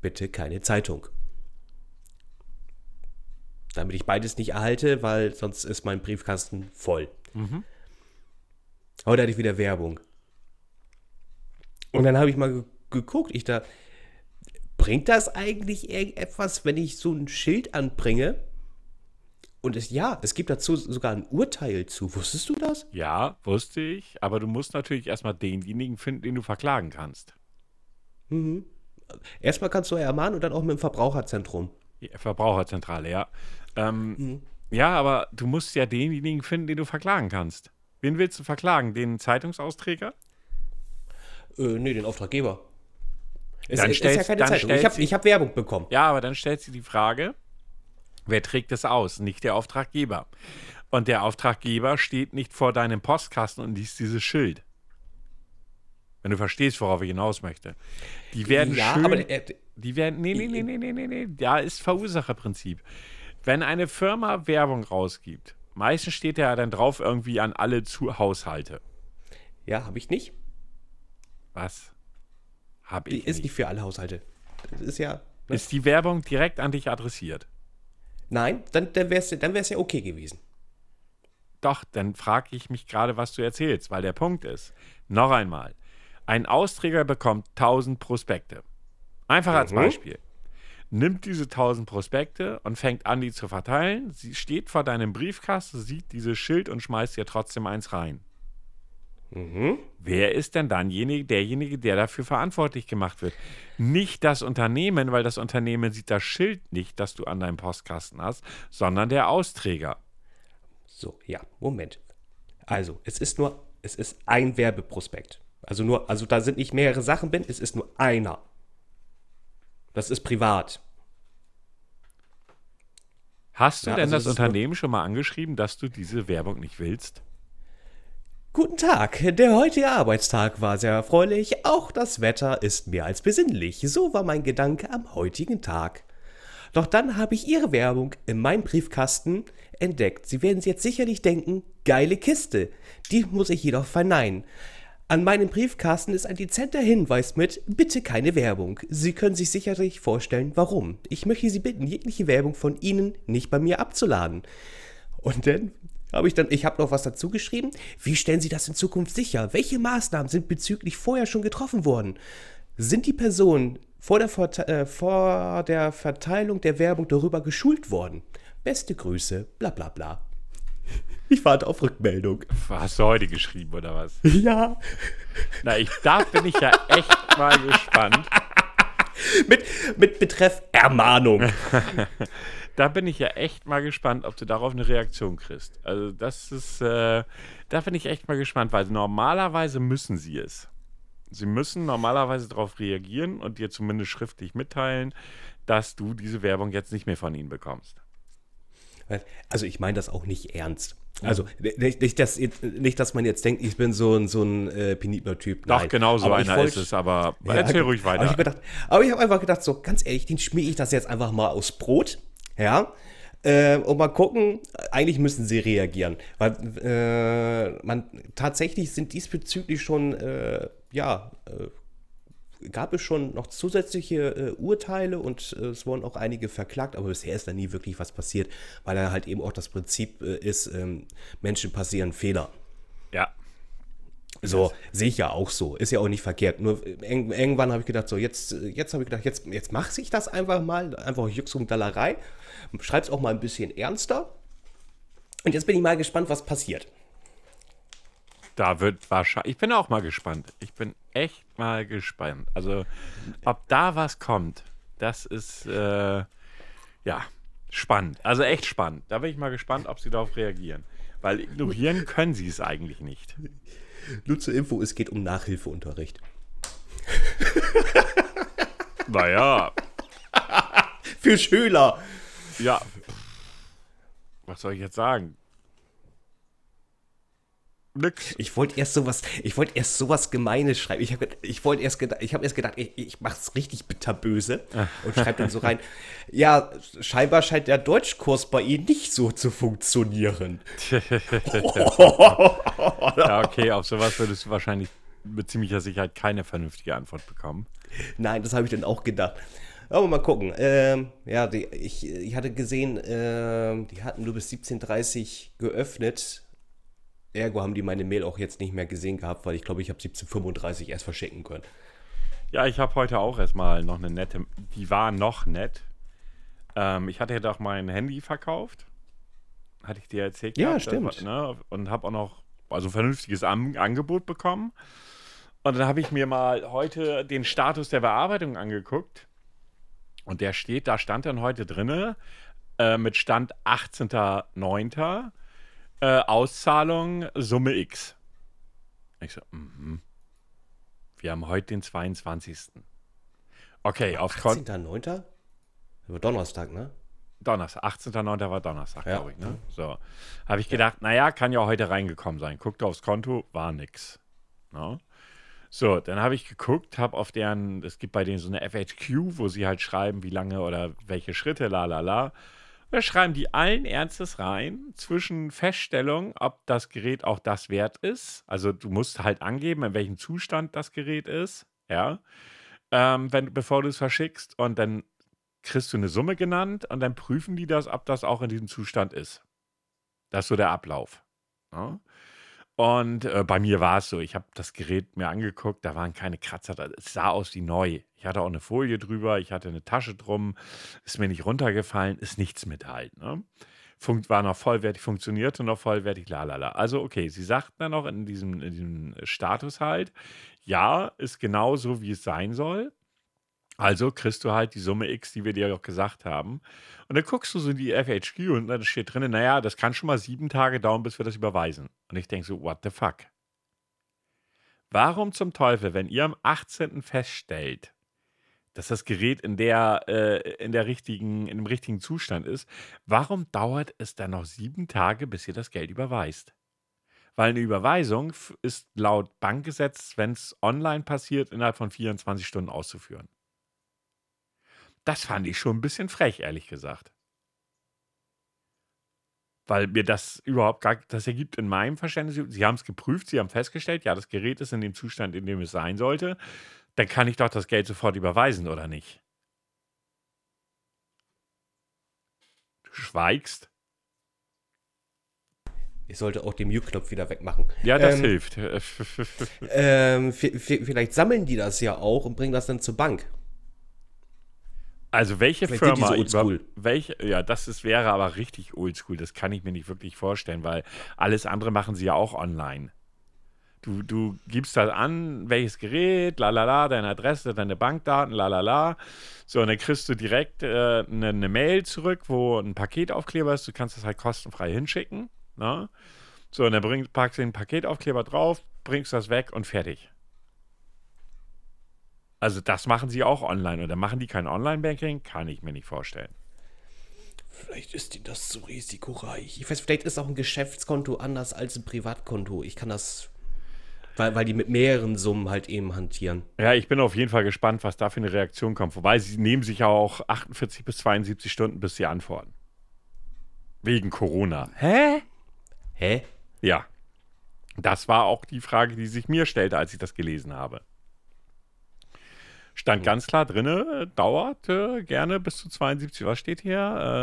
bitte keine Zeitung. Damit ich beides nicht erhalte, weil sonst ist mein Briefkasten voll. Mhm. Heute hatte ich wieder Werbung. Und dann habe ich mal geguckt, ich da, bringt das eigentlich irgendetwas, wenn ich so ein Schild anbringe? Und es, ja, es gibt dazu sogar ein Urteil zu. Wusstest du das? Ja, wusste ich. Aber du musst natürlich erstmal denjenigen finden, den du verklagen kannst. Mhm. Erstmal kannst du ermahnen und dann auch mit dem Verbraucherzentrum. Ja, Verbraucherzentrale, ja. Ähm, mhm. Ja, aber du musst ja denjenigen finden, den du verklagen kannst. Wen willst du verklagen? Den Zeitungsausträger? Äh, nee, den Auftraggeber. Es dann ist, ist ja keine Zeitung. Ich habe hab Werbung bekommen. Ja, aber dann stellt sie die Frage, wer trägt es aus? Nicht der Auftraggeber. Und der Auftraggeber steht nicht vor deinem Postkasten und liest dieses Schild. Wenn du verstehst, worauf ich hinaus möchte. Die werden ja, schön, aber äh, die werden, nee, nee, nee, nee, nee, nee, nee, da ist Verursacherprinzip. Wenn eine Firma Werbung rausgibt, meistens steht ja dann drauf irgendwie an alle zu Haushalte. Ja, habe ich nicht. Was? Hab ich. Die ist nicht für alle Haushalte. Das ist ja. Ne? Ist die Werbung direkt an dich adressiert? Nein, dann, dann wäre es dann wär's ja okay gewesen. Doch, dann frage ich mich gerade, was du erzählst, weil der Punkt ist, noch einmal, ein Austräger bekommt 1000 Prospekte. Einfach als mhm. Beispiel. Nimmt diese 1000 Prospekte und fängt an, die zu verteilen. Sie steht vor deinem Briefkasten, sieht dieses Schild und schmeißt dir trotzdem eins rein. Mhm. Wer ist denn dann derjenige, der dafür verantwortlich gemacht wird? Nicht das Unternehmen, weil das Unternehmen sieht das Schild nicht, das du an deinem Postkasten hast, sondern der Austräger. So, ja, Moment. Also, es ist nur, es ist ein Werbeprospekt. Also nur, also da sind nicht mehrere Sachen drin, es ist nur einer. Das ist privat. Hast du ja, denn also das Unternehmen schon mal angeschrieben, dass du diese Werbung nicht willst? Guten Tag, der heutige Arbeitstag war sehr erfreulich, auch das Wetter ist mehr als besinnlich, so war mein Gedanke am heutigen Tag. Doch dann habe ich Ihre Werbung in meinem Briefkasten entdeckt. Sie werden jetzt sicherlich denken, geile Kiste. Die muss ich jedoch verneinen. An meinem Briefkasten ist ein dezenter Hinweis mit Bitte keine Werbung. Sie können sich sicherlich vorstellen, warum. Ich möchte Sie bitten, jegliche Werbung von Ihnen nicht bei mir abzuladen. Und dann habe ich dann, ich habe noch was dazu geschrieben. Wie stellen Sie das in Zukunft sicher? Welche Maßnahmen sind bezüglich vorher schon getroffen worden? Sind die Personen vor der, Verte äh, vor der Verteilung der Werbung darüber geschult worden? Beste Grüße, bla bla bla. Ich warte auf Rückmeldung. Hast du heute geschrieben oder was? Ja. Na, ich, da bin ich ja echt mal gespannt. mit, mit Betreff Ermahnung. da bin ich ja echt mal gespannt, ob du darauf eine Reaktion kriegst. Also das ist, äh, da bin ich echt mal gespannt, weil normalerweise müssen sie es. Sie müssen normalerweise darauf reagieren und dir zumindest schriftlich mitteilen, dass du diese Werbung jetzt nicht mehr von ihnen bekommst. Also ich meine das auch nicht ernst. Also nicht, nicht, dass, nicht, dass man jetzt denkt, ich bin so ein, so ein äh, penibler Typ. Nein. Doch, genau so aber einer wollt, ist es, aber ja, erzähl ruhig weiter. Aber ich habe hab einfach gedacht, so ganz ehrlich, den schmier ich das jetzt einfach mal aus Brot. Ja. Äh, und mal gucken, eigentlich müssen sie reagieren. Weil äh, man tatsächlich sind diesbezüglich schon, äh, ja, äh, gab es schon noch zusätzliche äh, Urteile und äh, es wurden auch einige verklagt, aber bisher ist da nie wirklich was passiert, weil da halt eben auch das Prinzip ist, ähm, Menschen passieren Fehler. Ja. So, sehe ich ja auch so. Ist ja auch nicht verkehrt. Nur irgendwann habe ich gedacht, so, jetzt, jetzt habe ich gedacht, jetzt, jetzt mache ich das einfach mal. Einfach Jux und Dallerei. Schreib's auch mal ein bisschen ernster. Und jetzt bin ich mal gespannt, was passiert. Da wird wahrscheinlich. Ich bin auch mal gespannt. Ich bin echt mal gespannt. Also, ob da was kommt, das ist äh, ja spannend. Also echt spannend. Da bin ich mal gespannt, ob sie darauf reagieren. Weil ignorieren können sie es eigentlich nicht. Nur zur Info, es geht um Nachhilfeunterricht. Naja. Für Schüler. Ja. Was soll ich jetzt sagen? Nix. Ich wollte erst sowas, ich wollte erst sowas Gemeines schreiben. Ich habe ich wollte erst gedacht, ich habe erst gedacht, ich, ich mach's richtig bitterböse und schreibe dann so rein. Ja, scheinbar scheint der Deutschkurs bei Ihnen nicht so zu funktionieren. Ja, okay, auf sowas würdest du wahrscheinlich mit ziemlicher Sicherheit keine vernünftige Antwort bekommen. Nein, das habe ich dann auch gedacht. Aber mal gucken. Ähm, ja, die, ich, ich hatte gesehen, ähm, die hatten nur bis 17.30 geöffnet. Ergo haben die meine Mail auch jetzt nicht mehr gesehen gehabt, weil ich glaube, ich habe 17.35 erst verschicken können. Ja, ich habe heute auch erstmal noch eine nette, die war noch nett. Ähm, ich hatte ja doch mein Handy verkauft. Hatte ich dir erzählt? Ja, gehabt, stimmt. Ne? Und habe auch noch also ein vernünftiges An Angebot bekommen. Und dann habe ich mir mal heute den Status der Bearbeitung angeguckt. Und der steht, da stand dann heute drinne äh, mit Stand 18.09. Äh, Auszahlung Summe X. Ich so, mhm. Wir haben heute den 22. Okay, aufs Konto. 18.09.? Das war Donnerstag, ne? Donnerstag, 18.09. war Donnerstag, Ja. glaube ich. Ne? So. Habe ich gedacht, naja, kann ja heute reingekommen sein. Guckte aufs Konto, war nix. Ne? So, dann habe ich geguckt, habe auf deren, es gibt bei denen so eine FHQ, wo sie halt schreiben, wie lange oder welche Schritte, la la la. Da schreiben die allen Ernstes rein, zwischen Feststellung, ob das Gerät auch das wert ist. Also du musst halt angeben, in welchem Zustand das Gerät ist, ja. Ähm, wenn, bevor du es verschickst und dann kriegst du eine Summe genannt und dann prüfen die das, ob das auch in diesem Zustand ist. Das ist so der Ablauf. Ja? Und äh, bei mir war es so, ich habe das Gerät mir angeguckt, da waren keine Kratzer, es sah aus wie neu. Ich hatte auch eine Folie drüber, ich hatte eine Tasche drum, ist mir nicht runtergefallen, ist nichts mit halt. Ne? Funkt war noch vollwertig, funktionierte noch vollwertig, lalala. Also okay, sie sagten dann auch in diesem, in diesem Status halt, ja, ist genau so, wie es sein soll. Also kriegst du halt die Summe X, die wir dir auch gesagt haben. Und dann guckst du so in die FHQ und dann steht drin, naja, das kann schon mal sieben Tage dauern, bis wir das überweisen. Und ich denke so, what the fuck? Warum zum Teufel, wenn ihr am 18. feststellt, dass das Gerät in der, äh, in der richtigen, in dem richtigen Zustand ist, warum dauert es dann noch sieben Tage, bis ihr das Geld überweist? Weil eine Überweisung ist laut Bankgesetz, wenn es online passiert, innerhalb von 24 Stunden auszuführen. Das fand ich schon ein bisschen frech, ehrlich gesagt. Weil mir das überhaupt gar, das ergibt in meinem Verständnis, Sie haben es geprüft, Sie haben festgestellt, ja, das Gerät ist in dem Zustand, in dem es sein sollte, dann kann ich doch das Geld sofort überweisen, oder nicht? Du schweigst? Ich sollte auch den Mute-Knopf wieder wegmachen. Ja, das Ähm, hilft. Ähm, vi- vi- vielleicht sammeln die das ja auch und bringen das dann zur Bank. Also welche Vielleicht Firma, über- welche, ja, das ist, wäre aber richtig oldschool. Das kann ich mir nicht wirklich vorstellen, weil alles andere machen sie ja auch online. Du, du gibst da an, welches Gerät, lalala, deine Adresse, deine Bankdaten, lalala. So, und dann kriegst du direkt äh, eine, eine Mail zurück, wo ein Paketaufkleber ist. Du kannst das halt kostenfrei hinschicken. Ne? So, und dann bring, packst du den Paketaufkleber drauf, bringst das weg und fertig. Also das machen sie auch online. Oder machen die kein Online-Banking? Kann ich mir nicht vorstellen. Vielleicht ist ihnen das zu risikoreich. Ich weiß, vielleicht ist auch ein Geschäftskonto anders als ein Privatkonto. Ich kann das. Weil, weil die mit mehreren Summen halt eben hantieren. Ja, ich bin auf jeden Fall gespannt, was da für eine Reaktion kommt. Wobei sie nehmen sich ja auch 48 bis 72 Stunden, bis sie antworten. Wegen Corona. Hä? Hä? Ja. Das war auch die Frage, die sich mir stellte, als ich das gelesen habe. Stand ganz klar drinne, äh, dauert äh, gerne bis zu 72. Was steht hier?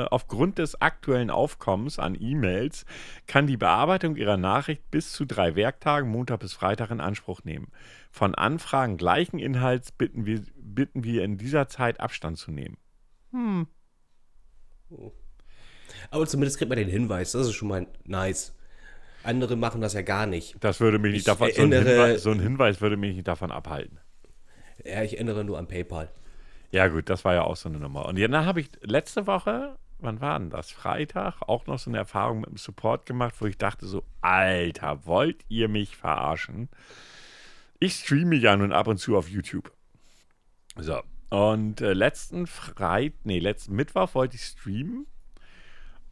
Äh, aufgrund des aktuellen Aufkommens an E-Mails kann die Bearbeitung Ihrer Nachricht bis zu drei Werktagen, Montag bis Freitag, in Anspruch nehmen. Von Anfragen gleichen Inhalts bitten wir, bitten wir in dieser Zeit Abstand zu nehmen. Aber zumindest kriegt man den Hinweis. Das ist schon mal nice. Andere machen das ja gar nicht. Das würde mich nicht Ich davon, so ein, Hinweis, so ein Hinweis würde mich nicht davon abhalten. Ja, ich erinnere nur an PayPal. Ja, gut, das war ja auch so eine Nummer. Und dann habe ich letzte Woche, wann war denn das? Freitag, auch noch so eine Erfahrung mit dem Support gemacht, wo ich dachte so, Alter, wollt ihr mich verarschen? Ich streame ja nun ab und zu auf YouTube. So. Und äh, letzten Freitag, nee, letzten Mittwoch wollte ich streamen.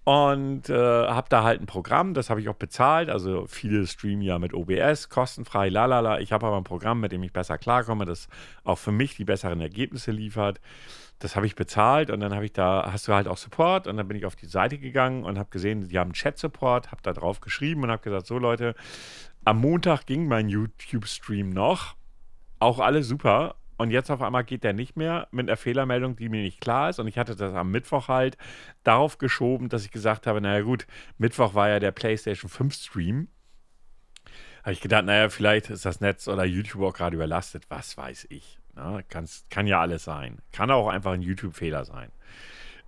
Und äh, habe da halt ein Programm, das habe ich auch bezahlt. Also viele streamen ja mit OBS, kostenfrei, lalala. Ich habe aber ein Programm, mit dem ich besser klarkomme, das auch für mich die besseren Ergebnisse liefert. Das habe ich bezahlt und dann habe ich da, hast du halt auch Support und dann bin ich auf die Seite gegangen und habe gesehen, die haben Chat-Support, habe da drauf geschrieben und habe gesagt, so Leute, am Montag ging mein YouTube-Stream noch, auch alles super und jetzt auf einmal geht der nicht mehr mit einer Fehlermeldung, die mir nicht klar ist. Und ich hatte das am Mittwoch halt darauf geschoben, dass ich gesagt habe, naja gut, Mittwoch war ja der PlayStation 5 Stream. Habe ich gedacht, naja, vielleicht ist das Netz oder YouTube auch gerade überlastet. Was weiß ich. Na, kann ja alles sein. Kann auch einfach ein YouTube-Fehler sein.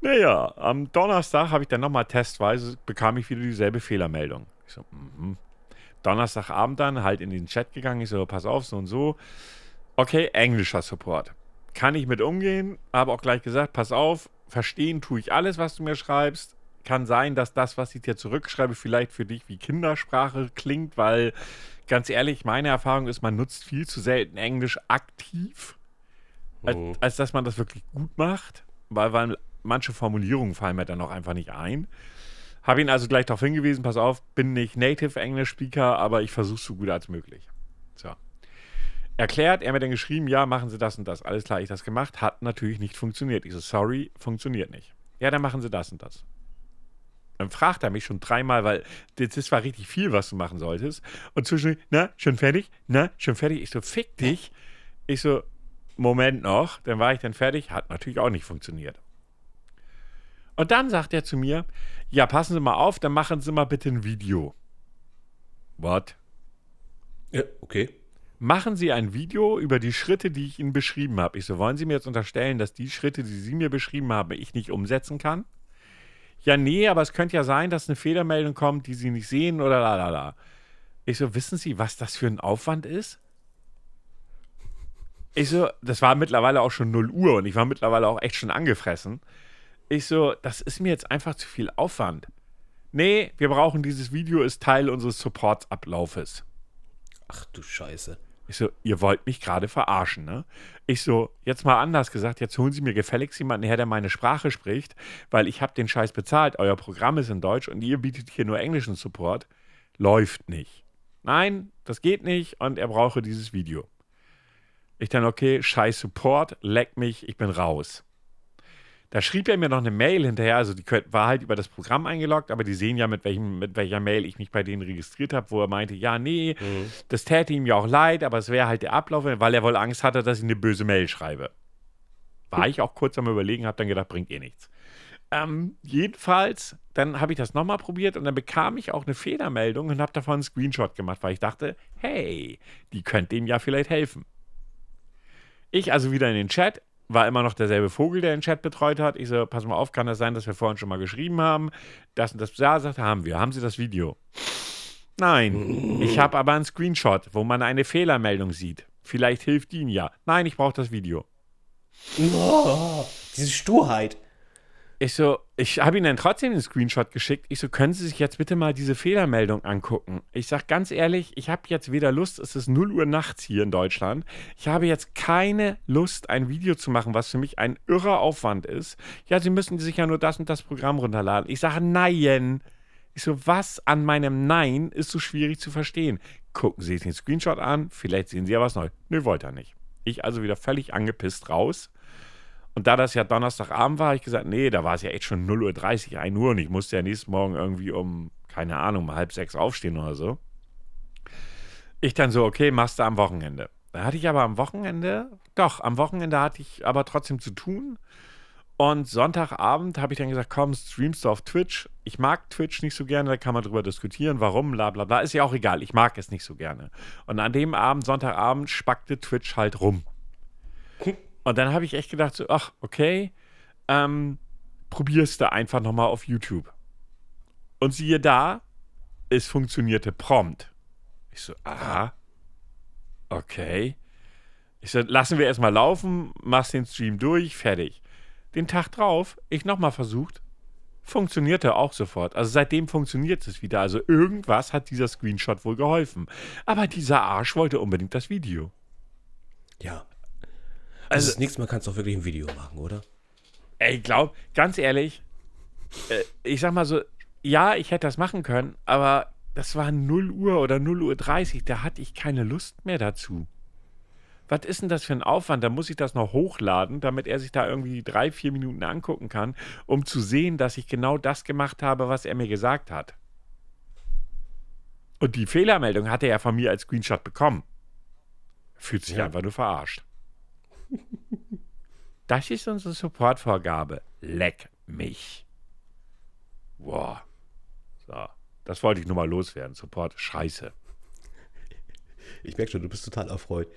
Naja, am Donnerstag habe ich dann nochmal testweise, bekam ich wieder dieselbe Fehlermeldung. Ich so, mhm. Donnerstagabend dann halt in den Chat gegangen. Ich so, pass auf, so und so. Okay, englischer Support. Kann ich mit umgehen, habe auch gleich gesagt, pass auf, verstehen tue ich alles, was du mir schreibst. Kann sein, dass das, was ich dir zurückschreibe, vielleicht für dich wie Kindersprache klingt, weil ganz ehrlich, meine Erfahrung ist, man nutzt viel zu selten Englisch aktiv, als, Mhm. als dass man das wirklich gut macht, weil, weil manche Formulierungen fallen mir dann auch einfach nicht ein. Habe ihn also gleich darauf hingewiesen, pass auf, bin nicht Native English Speaker, aber ich versuche es so gut als möglich. So. Erklärt, er mir dann geschrieben, ja, machen Sie das und das. Alles klar, ich das gemacht, hat natürlich nicht funktioniert. Ich so, sorry, funktioniert nicht. Ja, dann machen Sie das und das. Dann fragt er mich schon dreimal, weil das war richtig viel, was du machen solltest. Und zwischendurch, na, schon fertig? Na, schon fertig? Ich so, fick dich. Ich so, Moment noch. Dann war ich dann fertig. Hat natürlich auch nicht funktioniert. Und dann sagt er zu mir, ja, passen Sie mal auf, dann machen Sie mal bitte ein Video. What? Ja, okay. Machen Sie ein Video über die Schritte, die ich Ihnen beschrieben habe. Ich so, wollen Sie mir jetzt unterstellen, dass die Schritte, die Sie mir beschrieben haben, ich nicht umsetzen kann? Ja, nee, aber es könnte ja sein, dass eine Fehlermeldung kommt, die Sie nicht sehen oder la la la. Ich so, wissen Sie, was das für ein Aufwand ist? Ich so, das war mittlerweile auch schon 0 Uhr und ich war mittlerweile auch echt schon angefressen. Ich so, das ist mir jetzt einfach zu viel Aufwand. Nee, wir brauchen dieses Video, ist Teil unseres Supports-Ablaufes. Ach du Scheiße. Ich so, ihr wollt mich gerade verarschen, ne? Ich so, jetzt mal anders gesagt, jetzt holen Sie mir gefälligst jemanden her, der meine Sprache spricht, weil ich habe den Scheiß bezahlt, euer Programm ist in Deutsch und ihr bietet hier nur englischen Support. Läuft nicht. Nein, das geht nicht und er brauche dieses Video. Ich dann, okay, scheiß Support, leck mich, ich bin raus. Da schrieb er mir noch eine Mail hinterher, also die war halt über das Programm eingeloggt, aber die sehen ja, mit, welchem, mit welcher Mail ich mich bei denen registriert habe, wo er meinte, ja, nee, das täte ihm ja auch leid, aber es wäre halt der Ablauf, weil er wohl Angst hatte, dass ich eine böse Mail schreibe. War ich auch kurz am Überlegen, habe dann gedacht, bringt eh nichts. Ähm, jedenfalls, dann habe ich das nochmal probiert und dann bekam ich auch eine Fehlermeldung und habe davon einen Screenshot gemacht, weil ich dachte, hey, die könnte ihm ja vielleicht helfen. Ich also wieder in den Chat, war immer noch derselbe Vogel, der den Chat betreut hat. Ich so, pass mal auf, kann das sein, dass wir vorhin schon mal geschrieben haben? Das und das, ja, sagt er, haben wir. Haben Sie das Video? Nein, ich habe aber einen Screenshot, wo man eine Fehlermeldung sieht. Vielleicht hilft Ihnen ja. Nein, ich brauche das Video. Oh, diese Sturheit. Ich so, ich habe Ihnen dann trotzdem den Screenshot geschickt. Ich so, können Sie sich jetzt bitte mal diese Fehlermeldung angucken? Ich sag ganz ehrlich, ich habe jetzt weder Lust, es ist 0 Uhr nachts hier in Deutschland. Ich habe jetzt keine Lust, ein Video zu machen, was für mich ein irrer Aufwand ist. Ja, Sie müssen sich ja nur das und das Programm runterladen. Ich sage, nein. Ich so, was an meinem Nein ist so schwierig zu verstehen? Gucken Sie sich den Screenshot an, vielleicht sehen Sie ja was Neues. Nö, wollte er nicht. Ich also wieder völlig angepisst raus. Und da das ja Donnerstagabend war, habe ich gesagt, nee, da war es ja echt schon 0.30 Uhr, 1 Uhr und ich musste ja nächsten Morgen irgendwie um, keine Ahnung, um halb sechs aufstehen oder so. Ich dann so, okay, machst du am Wochenende. Da hatte ich aber am Wochenende, doch, am Wochenende hatte ich aber trotzdem zu tun. Und Sonntagabend habe ich dann gesagt, komm, streamst du auf Twitch. Ich mag Twitch nicht so gerne, da kann man drüber diskutieren, warum, bla bla bla. Ist ja auch egal, ich mag es nicht so gerne. Und an dem Abend, Sonntagabend, spackte Twitch halt rum. Und dann habe ich echt gedacht, so, ach, okay, ähm, probierst du einfach nochmal auf YouTube. Und siehe da, es funktionierte prompt. Ich so, aha, okay. Ich so, lassen wir erstmal laufen, machst den Stream durch, fertig. Den Tag drauf, ich nochmal versucht, funktionierte auch sofort. Also seitdem funktioniert es wieder. Also irgendwas hat dieser Screenshot wohl geholfen. Aber dieser Arsch wollte unbedingt das Video. Ja. Also, das nächste Mal kannst du auch wirklich ein Video machen, oder? Ey, glaub, ganz ehrlich, äh, ich sag mal so, ja, ich hätte das machen können, aber das war 0 Uhr oder 0 Uhr 30, da hatte ich keine Lust mehr dazu. Was ist denn das für ein Aufwand? Da muss ich das noch hochladen, damit er sich da irgendwie drei, vier Minuten angucken kann, um zu sehen, dass ich genau das gemacht habe, was er mir gesagt hat. Und die Fehlermeldung hat er von mir als Screenshot bekommen. Fühlt sich Ja. einfach nur verarscht. Das ist unsere Supportvorgabe. Leck mich. Boah. So. Das wollte ich nur mal loswerden. Support, scheiße. Ich merke schon, du bist total erfreut.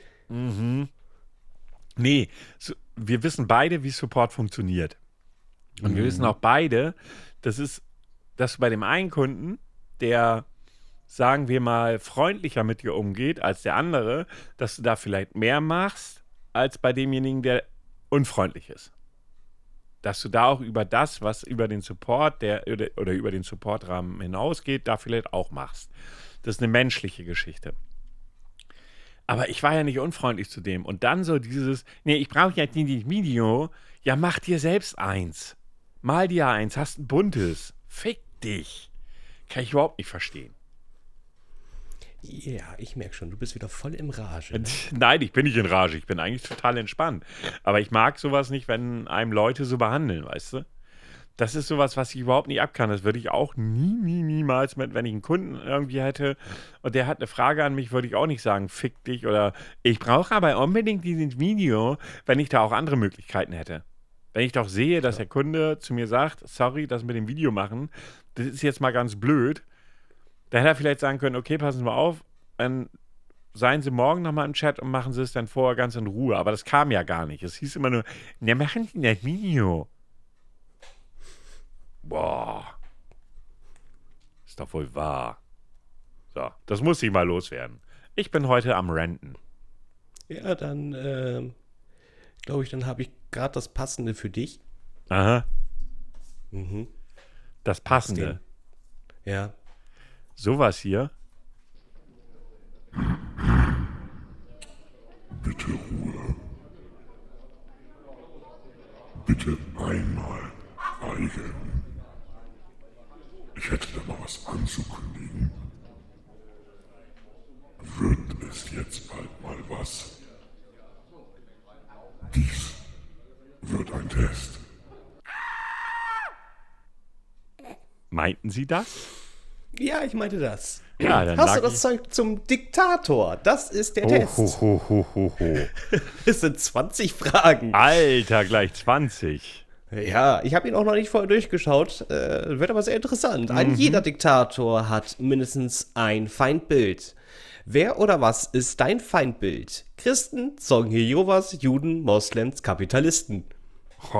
Nee, so, wir wissen beide, wie Support funktioniert. Und wir wissen auch beide, das ist, dass bei dem einen Kunden, der, sagen wir mal, freundlicher mit dir umgeht als der andere, dass du da vielleicht mehr machst, als bei demjenigen, der unfreundlich ist. Dass du da auch über das, was über den Support der, oder, über den Supportrahmen hinausgeht, da vielleicht auch machst. Das ist eine menschliche Geschichte. Aber ich war ja nicht unfreundlich zu dem. Und dann so dieses, nee, ich brauche ja nicht Video. Ja, mach dir selbst eins. Mal dir eins, hast ein buntes. Fick dich. Kann ich überhaupt nicht verstehen. Ja, ich merke schon, du bist wieder voll im Rage. ne? Nein, ich bin nicht in Rage. Ich bin eigentlich total entspannt. Aber ich mag sowas nicht, wenn einem Leute so behandeln, weißt du? Das ist sowas, was ich überhaupt nicht abkann. Das würde ich auch nie, nie, niemals mit, wenn ich einen Kunden irgendwie hätte und der hat eine Frage an mich, würde ich auch nicht sagen, fick dich oder ich brauche aber unbedingt dieses Video, wenn ich da auch andere Möglichkeiten hätte. Wenn ich doch sehe, dass der Kunde zu mir sagt, sorry, das mit dem Video machen, das ist jetzt mal ganz blöd, dann hätte er vielleicht sagen können, okay, passen Sie mal auf, dann seien Sie morgen nochmal im Chat und machen Sie es dann vorher ganz in Ruhe. Aber das kam ja gar nicht. Es hieß immer nur, ne, machen Sie das Video. Boah. Ist doch wohl wahr. So, das muss ich mal loswerden. Ich bin heute am Renten. Ja, dann ähm, glaube ich, dann habe ich gerade das Passende für dich. Aha. Mhm. Das Passende. Ja. Sowas hier. Bitte Ruhe. Bitte einmal schweigen. Ich hätte da mal was anzukündigen. Wird es jetzt bald mal was? Dies wird ein Test. Meinten Sie das? Ja, ich meinte das. Ja, dann Hast du das Zeug zum Diktator? Das ist der Oh, Test. ho, ho, ho, ho, ho. Es sind 20 Fragen. Alter, gleich 20. Ja, ich habe ihn auch noch nicht vorher durchgeschaut. Äh, wird aber sehr interessant. Mhm. Ein jeder Diktator hat mindestens ein Feindbild. Wer oder was ist dein Feindbild? Christen, Zeugen Jehovas, Juden, Moslems, Kapitalisten.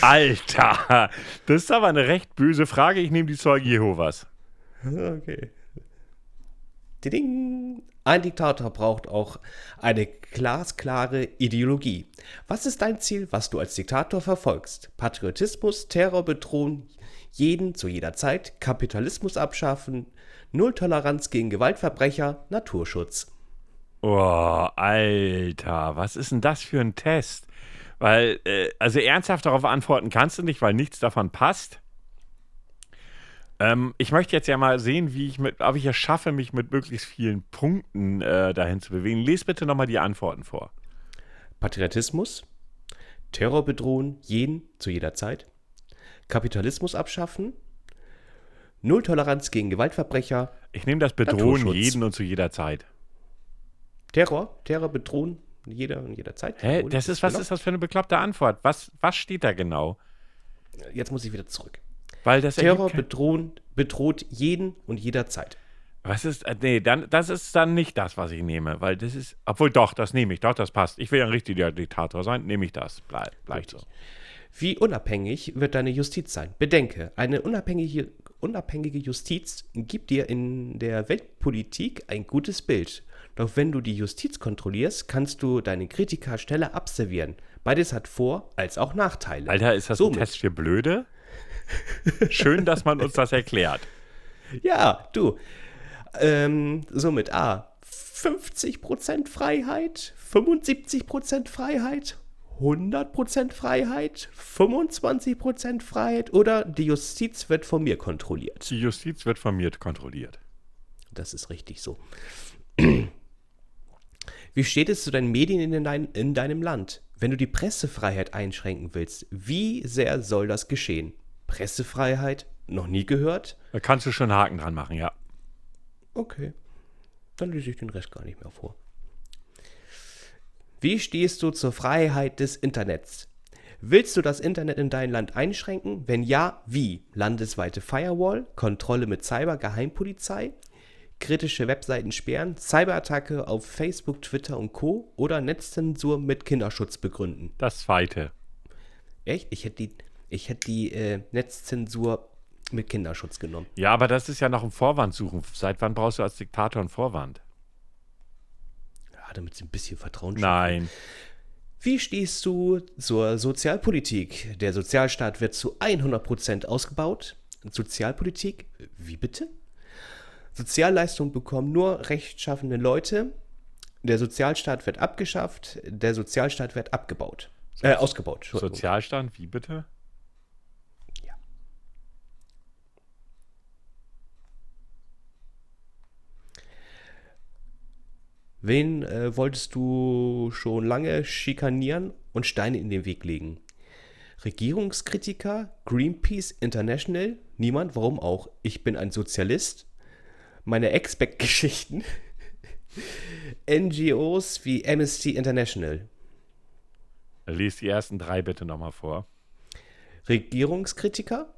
Alter, das ist aber eine recht böse Frage. Ich nehme die Zeugen Jehovas. Okay. Ding. Ein Diktator braucht auch eine glasklare Ideologie. Was ist dein Ziel, was du als Diktator verfolgst? Patriotismus, Terror bedrohen, jeden zu jeder Zeit, Kapitalismus abschaffen, Nulltoleranz gegen Gewaltverbrecher, Naturschutz. Oh, Alter, was ist denn das für ein Test? Weil, äh, also ernsthaft darauf antworten kannst du nicht, weil nichts davon passt. Ähm, ich möchte jetzt ja mal sehen, wie ich mit, ob ich es schaffe, mich mit möglichst vielen Punkten äh, dahin zu bewegen. Lies bitte nochmal die Antworten vor. Patriotismus, Terror bedrohen, jeden zu jeder Zeit, Kapitalismus abschaffen, Nulltoleranz gegen Gewaltverbrecher, Ich nehme das Bedrohen jeden und zu jeder Zeit. Terror, Terror bedrohen, jeder und jederzeit. Hä? Das ist, was ist das für eine bekloppte Antwort? Was, was steht da genau? Jetzt muss ich wieder zurück. Weil das Terror bedrohen, bedroht jeden und jederzeit. Was ist, äh, nee, dann, das ist dann nicht das, was ich nehme, weil das ist, obwohl doch, das nehme ich, doch, das passt. Ich will ja ein richtiger Diktator sein, nehme ich das, bleib, bleibt so. Wie unabhängig wird deine Justiz sein? Bedenke, eine unabhängige, unabhängige Justiz gibt dir in der Weltpolitik ein gutes Bild. Doch wenn du die Justiz kontrollierst, kannst du deine Kritiker schneller abservieren. Beides hat Vor- als auch Nachteile. Alter, ist das Somit- ein Test für Blöde? Schön, dass man uns das erklärt. Ja, du. Ähm, somit A. 50% Freiheit, 75% Freiheit, 100% Freiheit, 25% Freiheit oder die Justiz wird von mir kontrolliert? Die Justiz wird von mir kontrolliert. Das ist richtig so. Wie steht es zu deinen Medien in, dein, in deinem Land? Wenn du die Pressefreiheit einschränken willst, wie sehr soll das geschehen? Pressefreiheit? Noch nie gehört? Da kannst du schon einen Haken dran machen, ja. Okay. Dann lese ich den Rest gar nicht mehr vor. Wie stehst du zur Freiheit des Internets? Willst du das Internet in dein Land einschränken? Wenn ja, wie? Landesweite Firewall, Kontrolle mit Cyber-Geheimpolizei, kritische Webseiten sperren, Cyberattacke auf Facebook, Twitter und Co. oder Netzzensur mit Kinderschutz begründen? Das zweite. Echt? Ich hätte die, ich hätte die äh, Netzzensur mit Kinderschutz genommen. Ja, aber das ist ja noch ein Vorwand suchen. Seit wann brauchst du als Diktator einen Vorwand? Ja, damit sie ein bisschen Vertrauen Nein. Wie stehst du zur Sozialpolitik? Der Sozialstaat wird zu 100% ausgebaut. Sozialpolitik? Wie bitte? Sozialleistungen bekommen nur rechtschaffende Leute. Der Sozialstaat wird abgeschafft. Der Sozialstaat wird abgebaut. Äh, ausgebaut. Sozialstand, wie bitte? Ja. Wen äh, wolltest du schon lange schikanieren und Steine in den Weg legen? Regierungskritiker, Greenpeace International, niemand, warum auch? Ich bin ein Sozialist. Meine Expect-Geschichten. NGOs wie Amnesty International. Lies die ersten drei bitte nochmal vor. Regierungskritiker,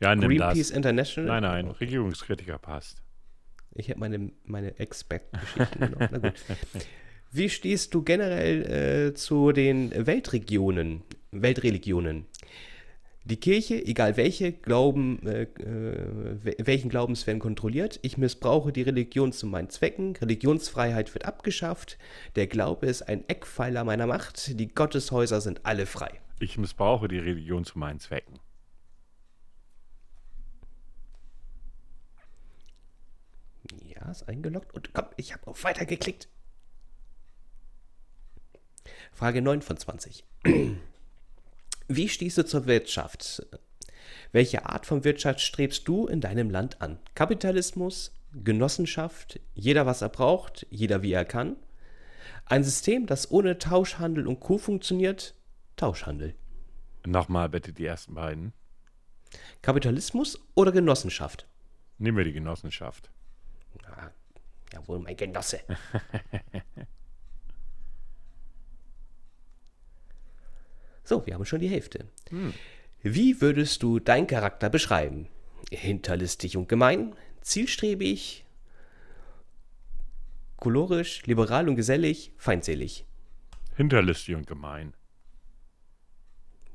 Ja, nimm Greenpeace das. International. Nein, nein, Regierungskritiker passt. Ich hätte meine, meine Expect-Geschichten genommen. Na gut. Wie stehst du generell äh, zu den Weltregionen, Weltreligionen? Die Kirche, egal welche, glauben, äh, äh, wel- welchen Glaubens werden kontrolliert. Ich missbrauche die Religion zu meinen Zwecken. Religionsfreiheit wird abgeschafft. Der Glaube ist ein Eckpfeiler meiner Macht. Die Gotteshäuser sind alle frei. Ich missbrauche die Religion zu meinen Zwecken. Ja, ist eingeloggt. Und komm, ich habe auf Weiter geklickt. Frage 9 von 20. Wie stehst du zur Wirtschaft? Welche Art von Wirtschaft strebst du in deinem Land an? Kapitalismus, Genossenschaft, jeder was er braucht, jeder wie er kann? Ein System, das ohne Tauschhandel und Co. funktioniert? Tauschhandel. Nochmal bitte die ersten beiden. Kapitalismus oder Genossenschaft? Nehmen wir die Genossenschaft. Ah, jawohl, mein Genosse. so, wir haben schon die Hälfte. Wie würdest du deinen Charakter beschreiben? Hinterlistig und gemein, zielstrebig, kolorisch, liberal und gesellig, feindselig. Hinterlistig und gemein.